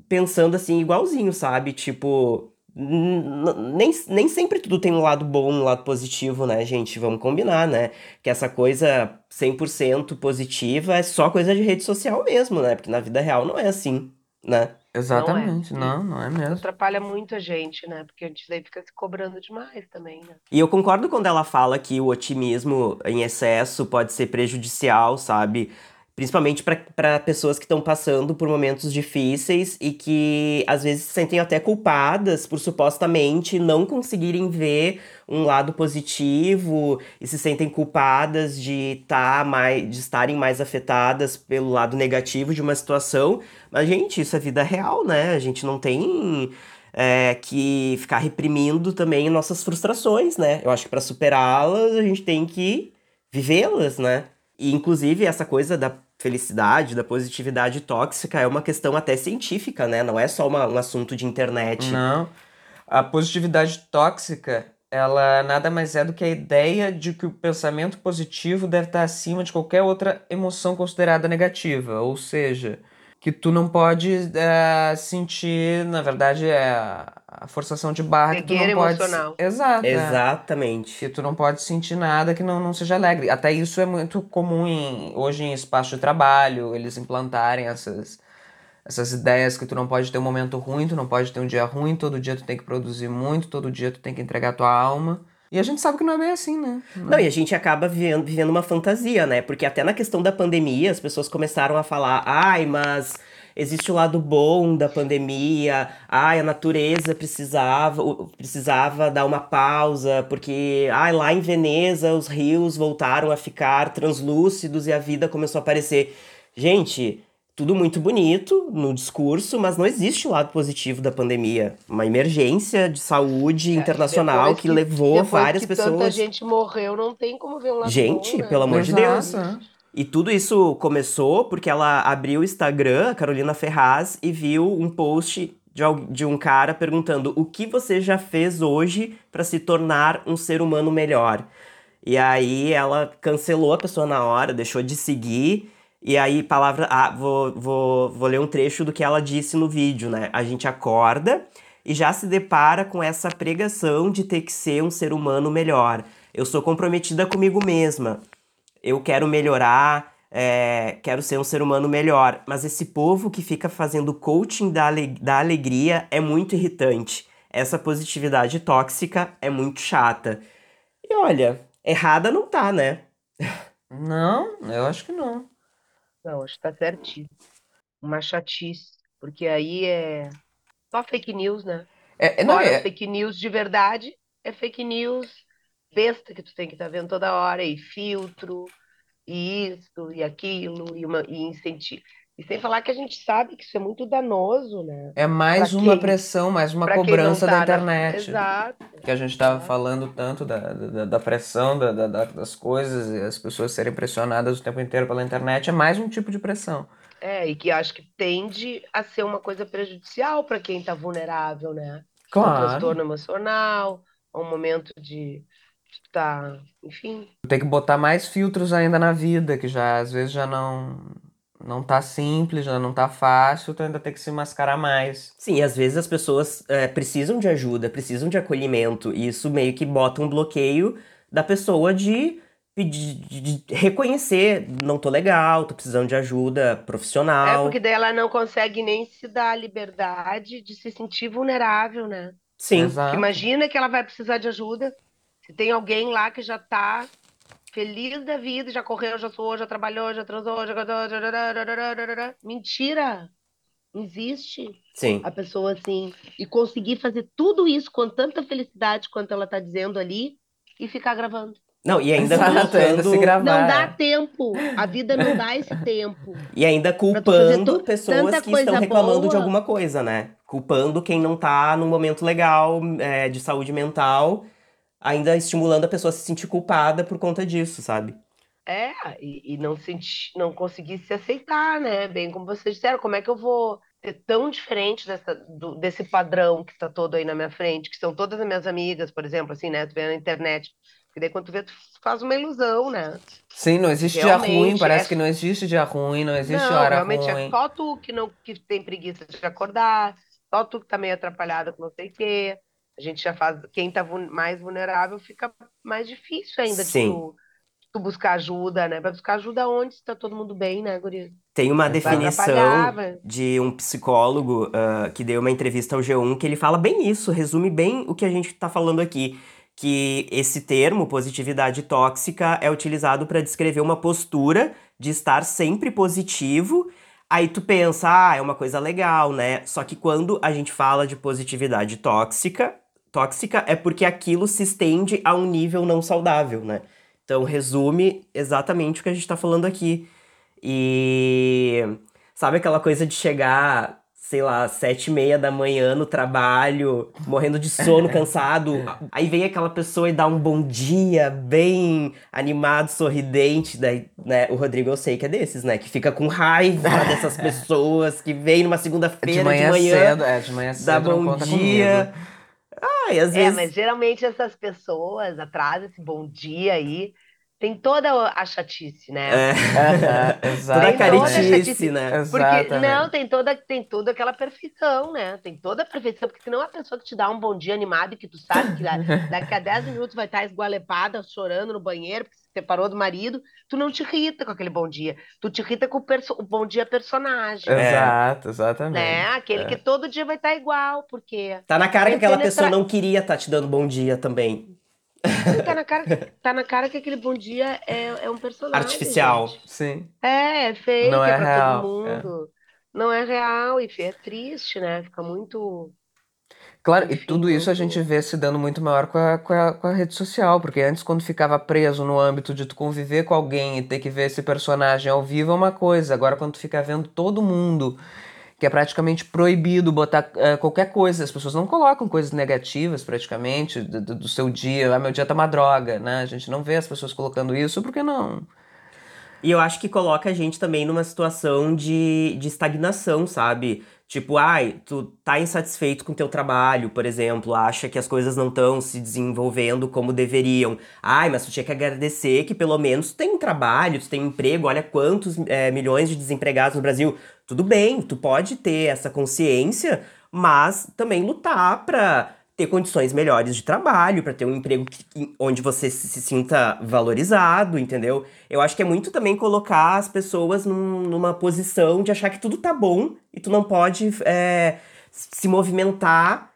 pensando assim, igualzinho, sabe? Tipo, nem, nem sempre tudo tem um lado bom, um lado positivo, né, gente? Vamos combinar, né? Que essa coisa 100% positiva é só coisa de rede social mesmo, né? Porque na vida real não é assim, né? Exatamente, não, não é, mesmo. Atrapalha muito a gente, né? Porque a gente daí fica se cobrando demais também, né? E eu concordo quando ela fala que o otimismo em excesso pode ser prejudicial, sabe? Principalmente para pessoas que estão passando por momentos difíceis e que às vezes se sentem até culpadas por supostamente não conseguirem ver um lado positivo e se sentem culpadas de, tá mais, de estarem mais afetadas pelo lado negativo de uma situação. Mas, gente, isso é vida real, né? A gente não tem é, que ficar reprimindo também nossas frustrações, né? Eu acho que para superá-las a gente tem que vivê-las, né? E, inclusive, essa coisa da felicidade, da positividade tóxica é uma questão até científica, né? Não é só uma, um assunto de internet. Não. A positividade tóxica, ela nada mais é do que a ideia de que o pensamento positivo deve estar acima de qualquer outra emoção considerada negativa. Ou seja, que tu não pode é, sentir, na verdade, é a forçação de barra que tu não emocional. pode. Exato. É. Exatamente. Que tu não pode sentir nada que não, não seja alegre. Até isso é muito comum em, hoje em espaço de trabalho, eles implantarem essas, essas ideias que tu não pode ter um momento ruim, tu não pode ter um dia ruim, todo dia tu tem que produzir muito, todo dia tu tem que entregar tua alma. E a gente sabe que não é bem assim, né? Não, e a gente acaba vivendo, vivendo uma fantasia, né? Porque até na questão da pandemia, as pessoas começaram a falar, ai, mas existe o lado bom da pandemia, ai, a natureza precisava, precisava dar uma pausa, porque ai, lá em Veneza os rios voltaram a ficar translúcidos e a vida começou a aparecer. Gente, tudo muito bonito no discurso, mas não existe o lado positivo da pandemia. Uma emergência de saúde É, internacional depois que, levou várias que pessoas. Tanta gente morreu, não tem como ver um lado Gente, bom, né? pelo amor de Deus. E tudo isso começou porque ela abriu o Instagram, Carolina Ferraz, e viu um post de um cara perguntando o que você já fez hoje para se tornar um ser humano melhor. E aí ela cancelou a pessoa na hora, deixou de seguir. E aí, palavra. Ah, vou, vou, vou ler um trecho do que ela disse no vídeo, né? A gente acorda e já se depara com essa pregação de ter que ser um ser humano melhor. Eu sou comprometida comigo mesma eu quero melhorar, é, quero ser um ser humano melhor. Mas esse povo que fica fazendo coaching da, ale- da alegria é muito irritante. Essa positividade tóxica é muito chata. E olha, errada não tá, né? Não, eu acho que não. Não, acho que tá certíssimo. Uma chatice. Porque aí é só fake news, né? É, é- não, Fora é, fake news de verdade, é fake news besta que tu tem que estar vendo toda hora, e filtro, e isso, e aquilo, e, uma, e incentivo. E sem falar que a gente sabe que isso é muito danoso, né? é mais Pra uma quem- pressão, mais uma cobrança tá da na- internet. Exato. Que a gente estava falando tanto da, da, da pressão da, da- da- das coisas e as pessoas serem pressionadas o tempo inteiro pela internet, é mais um tipo de pressão. É, e que acho que tende a ser uma coisa prejudicial para quem está vulnerável, né? Um Claro. transtorno emocional, um momento de estar, enfim, Tem que botar mais filtros ainda na vida, que já às vezes já não não tá simples, já não tá fácil, tu ainda tem que se mascarar mais. Sim, e às vezes as pessoas é, precisam de ajuda, precisam de acolhimento. E isso meio que bota um bloqueio da pessoa de pedir, de de reconhecer, não tô legal, tô precisando de ajuda É profissional. porque daí ela não consegue nem se dar a liberdade de se sentir vulnerável, né? Sim. Exato. Imagina que ela vai precisar de ajuda, se tem alguém lá que já tá feliz da vida, já correu, já suou, já trabalhou, já transou, já... Mentira! Não existe Sim. a pessoa assim e conseguir fazer tudo isso com tanta felicidade quanto ela tá dizendo ali e ficar gravando. Não, e ainda Exato, colocando... ainda se gravar. Não dá tempo. A vida não dá esse tempo. E ainda culpando pessoas que estão reclamando de boa. alguma coisa, né? Culpando quem não tá num momento legal é, de saúde mental, ainda estimulando a pessoa a se sentir culpada por conta disso, sabe? É, e, e não sentir, não conseguir se aceitar, né? Bem como vocês disseram, como é que eu vou ser tão diferente dessa, do- desse padrão que está todo aí na minha frente, que são todas as minhas amigas, por exemplo, assim, né? Tu vê na internet. Porque daí quando tu vê, tu faz uma ilusão, né? Sim, não existe dia Realmente, ruim, parece é- que não existe dia ruim, não existe Não, hora realmente ruim. é só tu que não que tem preguiça de acordar, só tu que tá meio atrapalhada com não sei o quê. A gente já faz, quem tá vul- mais vulnerável fica mais difícil ainda de Sim. tu, tu buscar ajuda, né? Vai buscar ajuda onde se tá todo mundo bem, né, guria? Tem uma definição de um psicólogo ah, que deu uma entrevista ao G1 que ele fala bem isso, resume bem o que a gente tá falando aqui. Que esse termo, positividade tóxica, é utilizado para descrever uma postura de estar sempre positivo. Aí tu pensa, ah, é uma coisa legal, né? Só que quando a gente fala de positividade tóxica, tóxica é porque aquilo se estende a um nível não saudável, né? Então resume exatamente o que a gente tá falando aqui. E sabe aquela coisa de chegar, sei lá, sete e meia da manhã no trabalho, morrendo de sono, cansado. Aí vem aquela pessoa e dá um bom dia, bem animado, sorridente. Daí, né, o Rodrigo eu sei que é desses, né? Que fica com raiva dessas pessoas que vem numa segunda-feira De de manhã, manhã, cedo, é, de manhã dá cedo não bom dia. comigo. Às É, vezes. mas geralmente essas pessoas atrás desse bom dia aí tem toda a chatice, né? É. Aham, Toda a exatamente. Tem toda a caretice, chatice. né? Porque, Exatamente. não, tem toda, tem toda aquela perfeição, né? Tem toda a perfeição, porque senão a pessoa que te dá um bom dia animado e que tu sabe que da- daqui a 10 minutos vai estar esgualepada, chorando no banheiro, porque se separou do marido, tu não te irrita com aquele bom dia. Tu te irrita com o, o bom dia personagem, É. Exato, exatamente. né? Aquele É. que todo dia vai estar igual, porque Tá na cara que aquela penetrar- pessoa não queria estar te dando bom dia também. Tá na cara, tá na cara que aquele bom dia é, é um personagem. Artificial. gente. Sim. É, é fake, Não é é pra real, todo mundo. Não é real e é triste, né? Fica muito. Claro, e Enfim, tudo isso a gente vê se dando muito maior com a, com a, com a rede social, porque antes, quando ficava preso no âmbito de tu conviver com alguém e ter que ver esse personagem ao vivo é uma coisa, agora quando tu fica vendo todo mundo, que é praticamente proibido botar eh, qualquer coisa, as pessoas não colocam coisas negativas praticamente do, do- seu dia, ah, meu dia tá uma droga, né? A gente não vê as pessoas colocando isso, porque não? E eu acho que coloca a gente também numa situação de, de estagnação, sabe? Tipo, ai, tu tá insatisfeito com teu trabalho, por exemplo, acha que as coisas não estão se desenvolvendo como deveriam. Ai, mas tu tinha que agradecer que pelo menos tu tem um trabalho, tu tem um emprego, olha quantos é, milhões de desempregados no Brasil. Tudo bem, tu pode ter essa consciência, mas também lutar pra ter condições melhores de trabalho, pra ter um emprego que- onde você se, sinta valorizado, entendeu? Eu acho que é muito também colocar as pessoas num- numa posição de achar que tudo tá bom e tu não pode é, se movimentar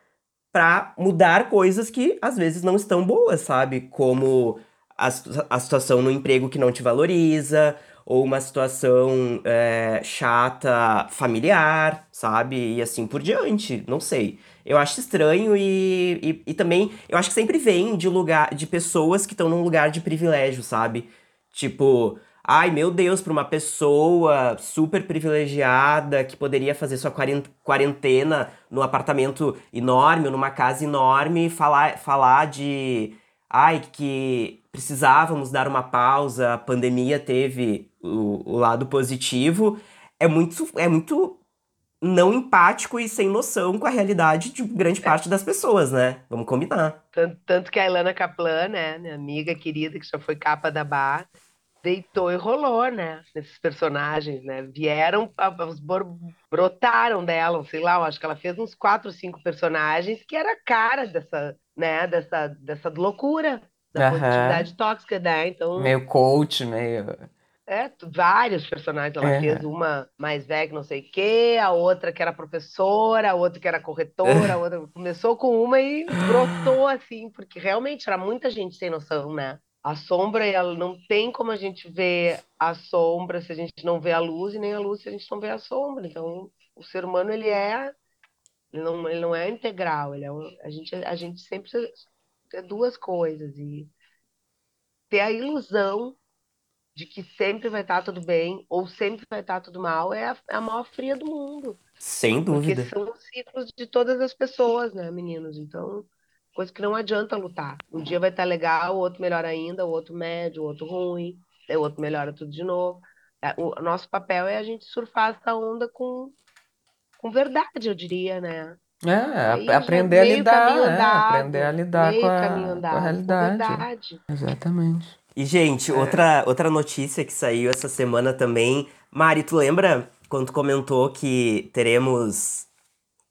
pra mudar coisas que às vezes não estão boas, sabe? Como a, a situação no emprego que não te valoriza, ou uma situação é, chata familiar, sabe? E assim por diante, não sei. Eu acho estranho e, e, e também eu acho que sempre vem de lugar de pessoas que estão num lugar de privilégio, sabe? Tipo, ai meu Deus, para uma pessoa super privilegiada que poderia fazer sua quaren- quarentena num apartamento enorme numa casa enorme, falar, falar de ai que precisávamos dar uma pausa, a pandemia teve o, o lado positivo, é muito, é muito não empático e sem noção com a realidade de grande parte das pessoas, né? Vamos combinar. Tanto, tanto que a Ilana Kaplan, né, minha amiga querida, que já foi capa da Bar, deitou e rolou, né, nesses personagens, né? Vieram, brotaram dela, sei lá, eu acho que ela fez uns quatro, cinco personagens que era a cara dessa, né, dessa, dessa loucura, da Aham. positividade tóxica, né? Então, Meio coach, meio. É, vários personagens. Ela É. fez uma mais velha que não sei o quê, a outra que era professora, a outra que era corretora, a outra começou com uma e brotou assim, porque realmente era muita gente sem noção, né? A sombra, ela não tem como a gente ver a sombra se a gente não vê a luz, e nem a luz se a gente não vê a sombra. Então, o ser humano, ele é. Ele não, ele não é integral, ele é, a, gente, a gente sempre precisa ter duas coisas. E ter a ilusão de que sempre vai estar tudo bem ou sempre vai estar tudo mal é a, é a maior fria do mundo. Sem dúvida. Porque são os ciclos de todas as pessoas, né, meninos? Então, coisa que não adianta lutar. Um dia vai estar legal, o outro melhor ainda, o outro médio, o outro ruim, o outro melhora tudo de novo. É, o nosso papel é a gente surfar essa onda com, com verdade, eu diria, né? É, Aí aprender a lidar, é, aprender a lidar com a, com a realidade. Exatamente. E, gente, é. outra, outra notícia que saiu essa semana também. Mari, tu lembra quando tu comentou que teremos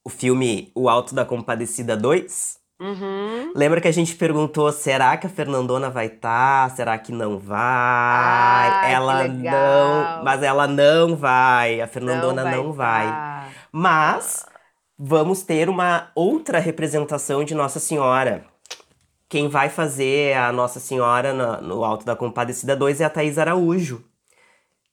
o filme O Alto da Compadecida 2? Uhum. Lembra que a gente perguntou: será que a Fernandona vai estar? Tá? Será que não vai? Ah, ela não. Mas ela não vai. A Fernandona não vai. Não vai. Mas vamos ter uma outra representação de Nossa Senhora. Quem vai fazer a Nossa Senhora no, no Alto da Compadecida 2 é a Thaís Araújo.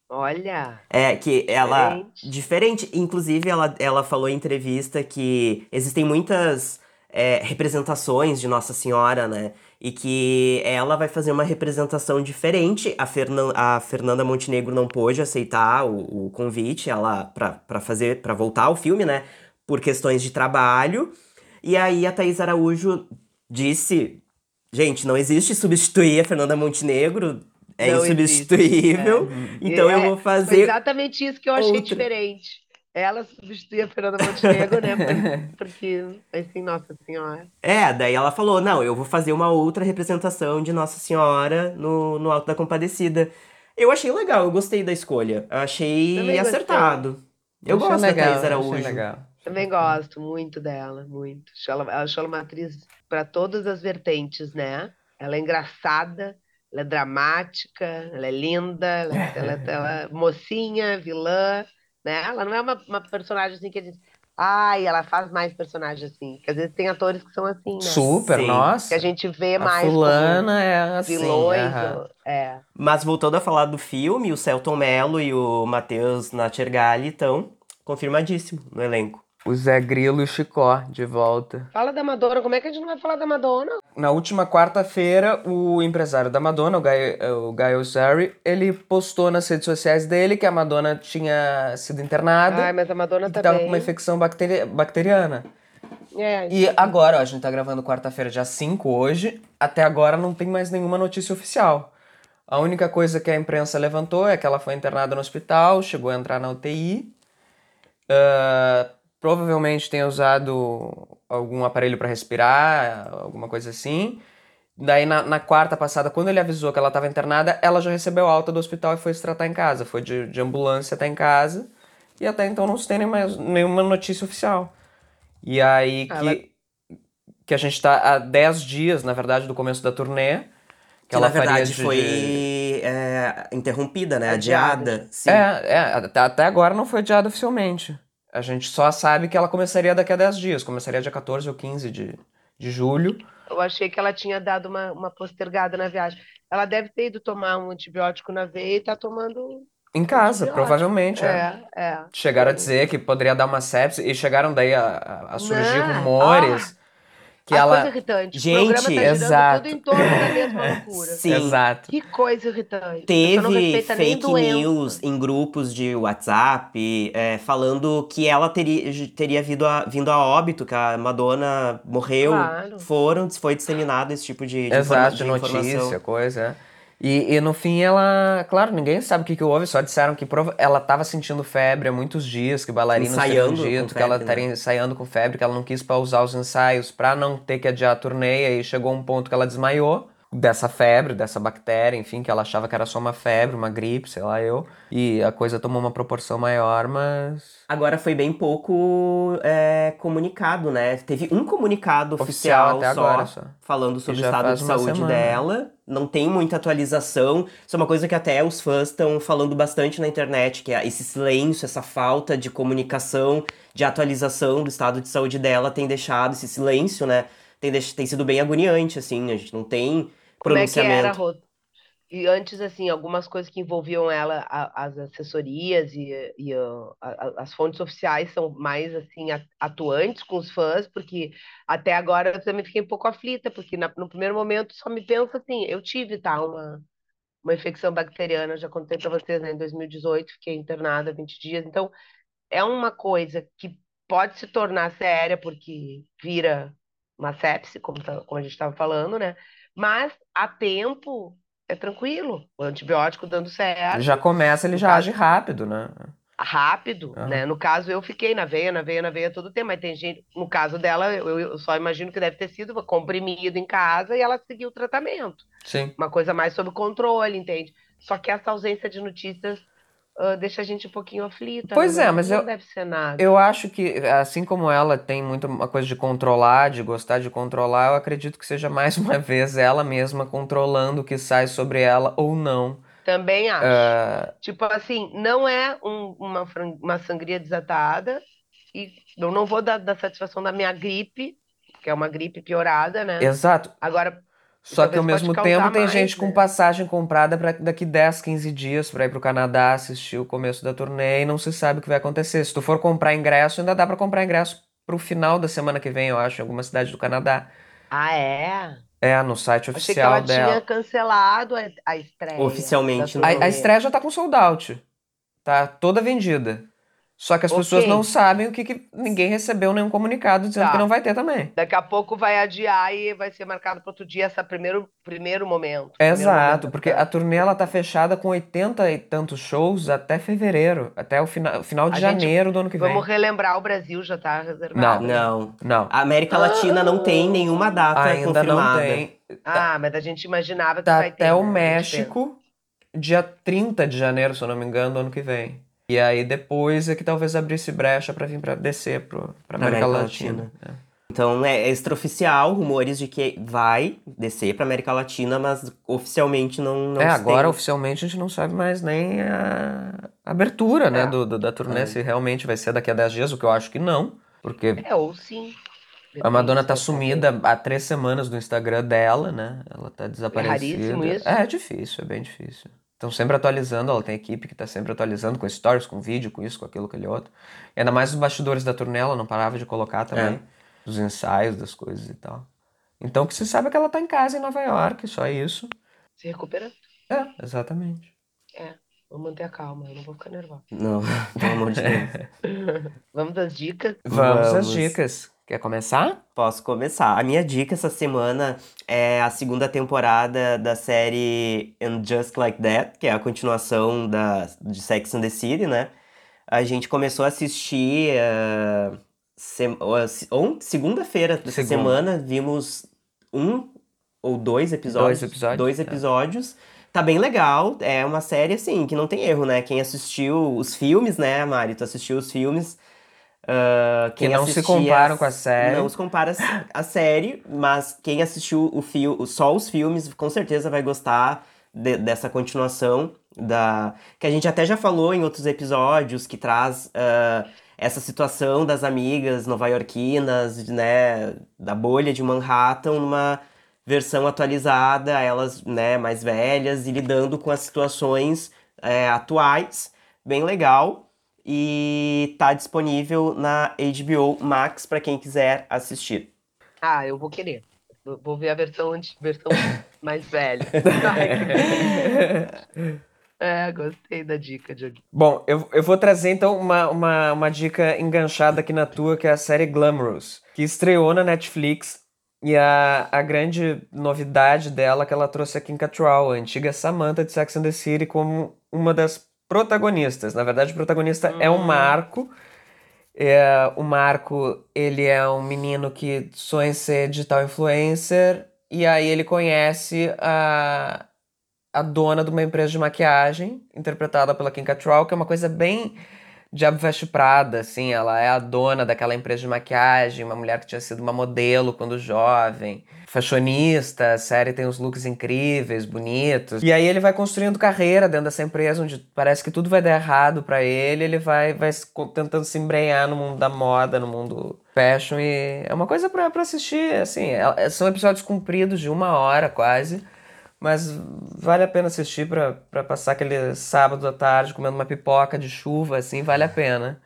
Olha! É, que ela. Diferente. diferente. Inclusive, ela, ela falou em entrevista que existem muitas é, representações de Nossa Senhora, né? E que ela vai fazer uma representação diferente. A, Fernan a Fernanda Montenegro não pôde aceitar o, o convite ela para fazer para voltar ao filme, né? Por questões de trabalho. E aí a Thaís Araújo disse Gente, não existe substituir a Fernanda Montenegro. É não insubstituível. Existe, é. Então é, eu vou fazer. Foi exatamente isso que eu achei outra. diferente. Ela substituir a Fernanda Montenegro, né? Porque, assim, Nossa Senhora. É, daí ela falou: não, eu vou fazer uma outra representação de Nossa Senhora no, no Alto da Compadecida. Eu achei legal, eu gostei da escolha. Eu achei Também acertado. Gostei. Eu, eu gosto legal, da Thais Araújo. Legal. Também gosto muito dela, muito. Ela, acho ela uma atriz para todas as vertentes, né? Ela é engraçada, ela é dramática, ela é linda, ela, é, ela, é, ela é mocinha, vilã, né? Ela não é uma, uma personagem assim que a gente. Ai, ela faz mais personagens assim. Porque às vezes tem atores que são assim, né? Super, Sim. nossa. Que a gente vê a mais. Fulana é assim. Vilões. É. Mas voltando a falar do filme, o Celton Mello e o Matheus Nachergali estão confirmadíssimo no elenco. O Zé Grilo e o Chicó de volta. Fala da Madonna, como é que a gente não vai falar da Madonna? Na última quarta-feira, o empresário da Madonna, o Guy, o Guy Ossary, ele postou nas redes sociais dele que a Madonna tinha sido internada. Ai, mas a Madonna e tá tava bem. com uma infecção bacteri bacteriana. É, e agora, ó, a gente tá gravando quarta-feira, dia 5 hoje. Até agora não tem mais nenhuma notícia oficial. A única coisa que a imprensa levantou é que ela foi internada no hospital, chegou a entrar na UTI. Uh, provavelmente tenha usado algum aparelho para respirar, alguma coisa assim. Daí, na, na, quarta passada, quando ele avisou que ela estava internada, ela já recebeu alta do hospital e foi se tratar em casa. Foi de, de ambulância até em casa. E até então não se tem mais, nenhuma notícia oficial. E aí que, ela... que a gente está há 10 dias, na verdade, do começo da turnê. Que, que ela na verdade de, foi é, interrompida, né? Adiada. adiada. Sim. É, é até, até agora não foi adiada oficialmente. A gente só sabe que ela começaria daqui a 10 dias, começaria dia 14 ou 15 de, de julho. Eu achei que ela tinha dado uma, uma postergada na viagem. Ela deve ter ido tomar um antibiótico na veia e tá tomando. Em casa, provavelmente. É, é. é. Chegaram a dizer que poderia dar uma sepsis e chegaram daí a, a surgir Não. rumores. Ah que a ela... coisa irritante. Gente, o programa tá exato. tudo em torno da mesma loucura. Sim. Exato. Que coisa irritante. Teve fake news em grupos de WhatsApp é, falando que ela teria, teria vindo, a, vindo a óbito, que a Madonna morreu. Claro. Foram, foi disseminado esse tipo de, de, Exato, de, de notícia, coisa. E, e no fim ela, claro, ninguém sabe o que, que houve, só disseram que prova... ela estava sentindo febre há muitos dias, que bailarinos tinham dito, que ela estaria né? ensaiando com febre, que ela não quis pausar os ensaios para não ter que adiar a turnê, e chegou um ponto que ela desmaiou dessa febre, dessa bactéria, enfim, que ela achava que era só uma febre, uma gripe, sei lá eu. E a coisa tomou uma proporção maior, mas. Agora foi bem pouco é, comunicado, né? Teve um comunicado oficial, oficial só, agora, só, falando sobre o estado de saúde semana. dela. Não tem muita atualização. Isso é uma coisa que até os fãs estão falando bastante na internet, que é esse silêncio, essa falta de comunicação, de atualização do estado de saúde dela tem deixado esse silêncio, né? Tem, tem sido bem agoniante, assim. A gente não tem como é que era? E antes, assim, algumas coisas que envolviam ela, a- as assessorias e, e, a- a- as fontes oficiais são mais, assim, atuantes com os fãs, porque até agora eu também fiquei um pouco aflita, porque na- no primeiro momento só me pensa assim, eu tive, tá, uma, uma infecção bacteriana, já contei pra vocês, né, em 2018, fiquei internada 20 dias, então é uma coisa que pode se tornar séria, porque vira uma sepse, como, tá- como a gente estava falando, né? Mas a tempo é tranquilo, o antibiótico dando certo, Já começa, ele já caso, age rápido, né? rápido, né? No caso, eu fiquei na veia, na veia, na veia todo o tempo, mas tem gente, no caso dela, eu, eu só imagino que deve ter sido comprimido em casa e ela seguiu o tratamento. Sim. Uma coisa mais sob controle, entende? Só que essa ausência de notícias ah, deixa a gente um pouquinho aflita, Pois né? é, mas não eu, deve ser nada. eu acho que, assim como ela tem muito uma coisa de controlar, de gostar de controlar, eu acredito que seja mais uma vez ela mesma controlando o que sai sobre ela ou não. Também acho. Ah, Tipo assim, não é um- uma, uma sangria desatada e eu não vou dar, dar satisfação da minha gripe, que é uma gripe piorada, né? exato. Agora, Só que ao mesmo tempo tem mais, gente com né? passagem comprada para daqui 10, 15 dias para ir pro Canadá assistir o começo da turnê e não se sabe o que vai acontecer. Se tu for comprar ingresso, ainda dá para comprar ingresso pro final da semana que vem, eu acho, em alguma cidade do Canadá. Ah, é? É, no site Achei que ela oficial tinha dela. cancelado a, a estreia Oficialmente, não. A, a estreia já tá com sold out. Tá toda vendida. Só que as pessoas Ok. não sabem o que, que ninguém recebeu nenhum comunicado dizendo Tá. que não vai ter também. Daqui a pouco vai adiar e vai ser marcado para outro dia esse primeiro, primeiro momento. primeiro momento Exato, da porque a turnê ela tá fechada com 80 e tantos shows até fevereiro, até o final, final de A gente- janeiro do ano que vem. Vamos relembrar, o Brasil já está Não. reservado. né? Não. Não, A América Latina não tem nenhuma data ainda confirmada. não tem. Ah, mas a gente imaginava que Tá vai ter. até o né? Gente México, dia 30 de janeiro, se eu não me engano, do ano que vem. E aí depois é que talvez abrisse brecha pra vir pra descer Pra América, América Latina. É. Então é extraoficial, rumores de que vai descer pra América Latina, mas oficialmente não, não É, se agora tem. oficialmente a gente não sabe mais nem a abertura, né, É. do, do- da turnê, É. se realmente vai ser daqui a 10 dias, o que eu acho que não, porque É, ou sim. a Madonna tá sumida há três semanas do Instagram dela, né, ela tá desaparecida. raríssimo isso. É, difícil, é bem difícil. Estão sempre atualizando, ela tem equipe que tá sempre atualizando com stories, com vídeo, com isso, com aquilo, com aquele outro. E ainda mais os bastidores da turnê, ela não parava de colocar também, É. dos ensaios, das coisas e tal. Então o que se sabe é que ela tá em casa em Nova York, só isso. Se recuperando. É, exatamente. Vou manter a calma, eu não vou ficar nervosa. Não, pelo amor de Deus. Vamos das dicas? Vamos, às Vamos. dicas. Quer começar? Posso começar. A minha dica essa semana é a segunda temporada da série And Just Like That, que é a continuação da, de Sex and the City, né? A gente começou a assistir ó, se- on- segunda-feira dessa Segunda. semana, vimos um ou dois episódios. Dois episódios, Dois é. episódios. Tá bem legal, é uma série assim, que não tem erro, né? Quem assistiu os filmes, né, Mari? Tu assistiu os filmes. Ah, Que quem não se comparam as- com a série. Não se compara a série, mas quem assistiu o fio, só os filmes, com certeza vai gostar de- dessa continuação da que a gente até já falou em outros episódios que traz ah, essa situação das amigas nova-iorquinas, né, da bolha de Manhattan, numa versão atualizada, elas, né, mais velhas e lidando com as situações é, atuais, bem legal. E tá disponível na HBO Max para quem quiser assistir. Ah, eu vou querer. Vou ver a versão, versão mais velha. É, gostei da dica, Diogo. Bom, eu, eu vou trazer então uma, uma, uma dica enganchada aqui na tua, que é a série Glamorous, que estreou na Netflix. E a, a grande novidade dela é que ela trouxe a Kim Cattrall, a antiga Samantha de Sex and the City, como uma das protagonistas. Na verdade, o protagonista é o Hum. Marco. É, o Marco, ele é um menino que sonha em ser digital influencer, e aí ele conhece a, a dona de uma empresa de maquiagem, interpretada pela Kim Cattrall, que é uma coisa bem Diabo Veste Prada, assim, ela é a dona daquela empresa de maquiagem, uma mulher que tinha sido uma modelo quando jovem, fashionista, a série tem uns looks incríveis, bonitos. E aí ele vai construindo carreira dentro dessa empresa, onde parece que tudo vai dar errado pra ele, ele vai, vai tentando se embrenhar no mundo da moda, no mundo fashion, e é uma coisa pra assistir, assim, é- são episódios compridos de uma hora quase, Mas vale a pena assistir pra passar aquele sábado à tarde comendo uma pipoca de chuva, assim, vale a pena.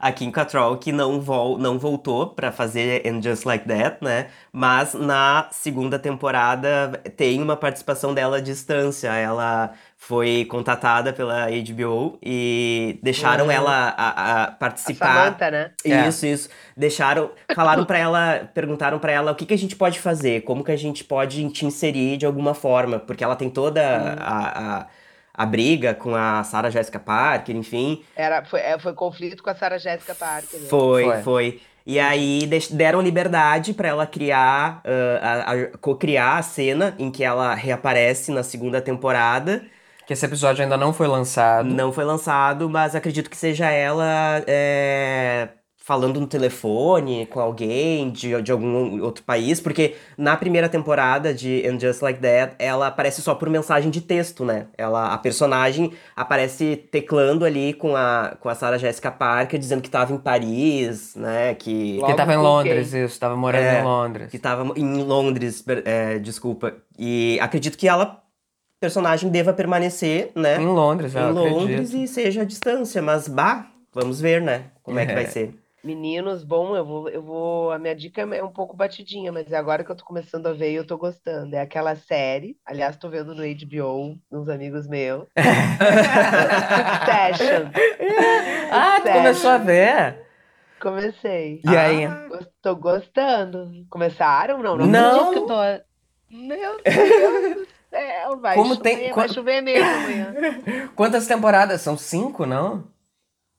A Kim Cattrall, que não, vol não voltou pra fazer And Just Like That, né? Mas na segunda temporada tem uma participação dela à distância. Ela foi contatada pela HBO e deixaram Uhum. ela a, a A participar. Samantha, né? É. Isso, isso. Deixaram, falaram pra ela, perguntaram pra ela o que, que a gente pode fazer, como que a gente pode te inserir de alguma forma, porque ela tem toda a, a, a briga com a Sarah Jessica Parker, enfim. Era, foi, é, foi conflito com a Sarah Jessica Parker. né? Foi, Foi. foi. E aí deram liberdade pra ela criar, a- a- co-criar a cena em que ela reaparece na segunda temporada. Que esse episódio ainda não foi lançado. Não foi lançado, mas acredito que seja ela é, falando no telefone com alguém de, de algum outro país, porque na primeira temporada de And Just Like That, ela aparece só por mensagem de texto, né? Ela, a personagem aparece teclando ali com a, com a Sarah Jessica Parker, dizendo que tava em Paris, né? Que, Logo Que tava em Londres, quem? isso, tava morando É, em Londres. que tava em Londres, é, desculpa. E acredito que ela, personagem, deva permanecer, né? Em Londres, em eu Londres acredito. e seja a distância, mas bah, vamos ver, né? Como é, que vai É. ser. Meninos, bom, eu vou, eu vou. A minha dica é um pouco batidinha, mas é agora que eu tô começando a ver e eu tô gostando. É aquela série, aliás, tô vendo no HBO, uns amigos meus. Succession. Ah, tu começou a ver? Comecei. E aí? Gos- Tô gostando. Começaram? Não, não Não. que eu tô. Meu Deus do céu, vai Como chover, tem- vai chover mesmo amanhã. Quantas temporadas? São cinco, não?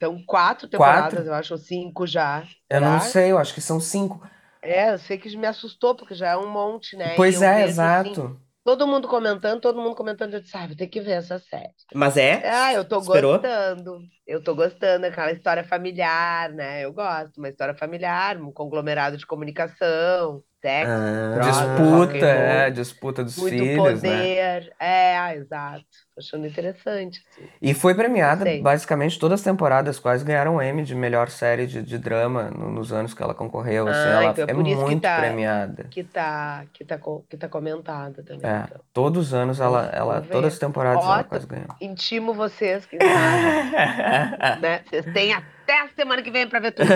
Então, quatro Quatro? temporadas, eu acho, ou cinco já. Eu não sei, eu acho que são cinco. É, eu sei que me assustou, porque já é um monte, né? Pois é, vejo, exato. assim, todo mundo comentando, todo mundo comentando, eu disse, ah, vou ter que ver essa série. Mas é? Ah, eu tô Esperou? gostando. Eu tô gostando, aquela história familiar, né? Eu gosto, uma história familiar, um conglomerado de comunicação, sexo, Ah, droga, Disputa, é, disputa dos muito filhos, né? poder. É, ah, exato. Achando interessante. assim. E foi premiada basicamente todas as temporadas, quase ganharam Emmy de melhor série de, de drama no- nos anos que ela concorreu. Assim, Ah, ela então é é que muito tá- premiada. Que tá, que tá, que tá comentada também. É, então. todos os anos ela, ela todas as temporadas ela quase ganhou. Intimo vocês, sabe, né? Vocês têm até a semana que vem pra ver tudo.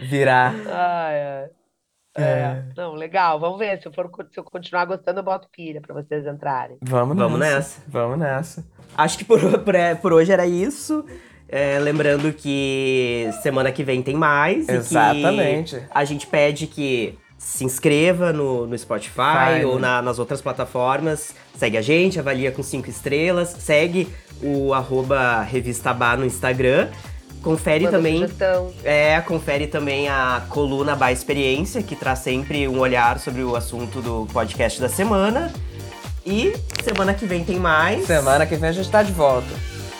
Virar. Ai, ai. É. Não, legal. Vamos ver. Se eu, for, se eu continuar gostando, eu boto pilha pra vocês entrarem. Vamos Vamos nessa. nessa. Vamos nessa. Acho que por, por, por hoje era isso. É, lembrando que semana que vem tem mais. e que Exatamente. a gente pede que se inscreva no, no Spotify Vai, ou né? na- nas outras plataformas. Segue a gente, avalia com cinco estrelas. Segue o arroba Revista Bar no Instagram. Confere Manda também. sugestão. É, confere também a coluna Ba Experiência, que traz sempre um olhar sobre o assunto do podcast da semana. E semana que vem tem mais. Semana que vem a gente tá de volta.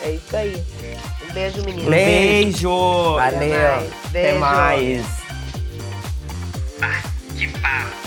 É isso aí. Um beijo, menino. Beijo! Valeu. Até mais. Até Beijo. mais! Bah, que papo.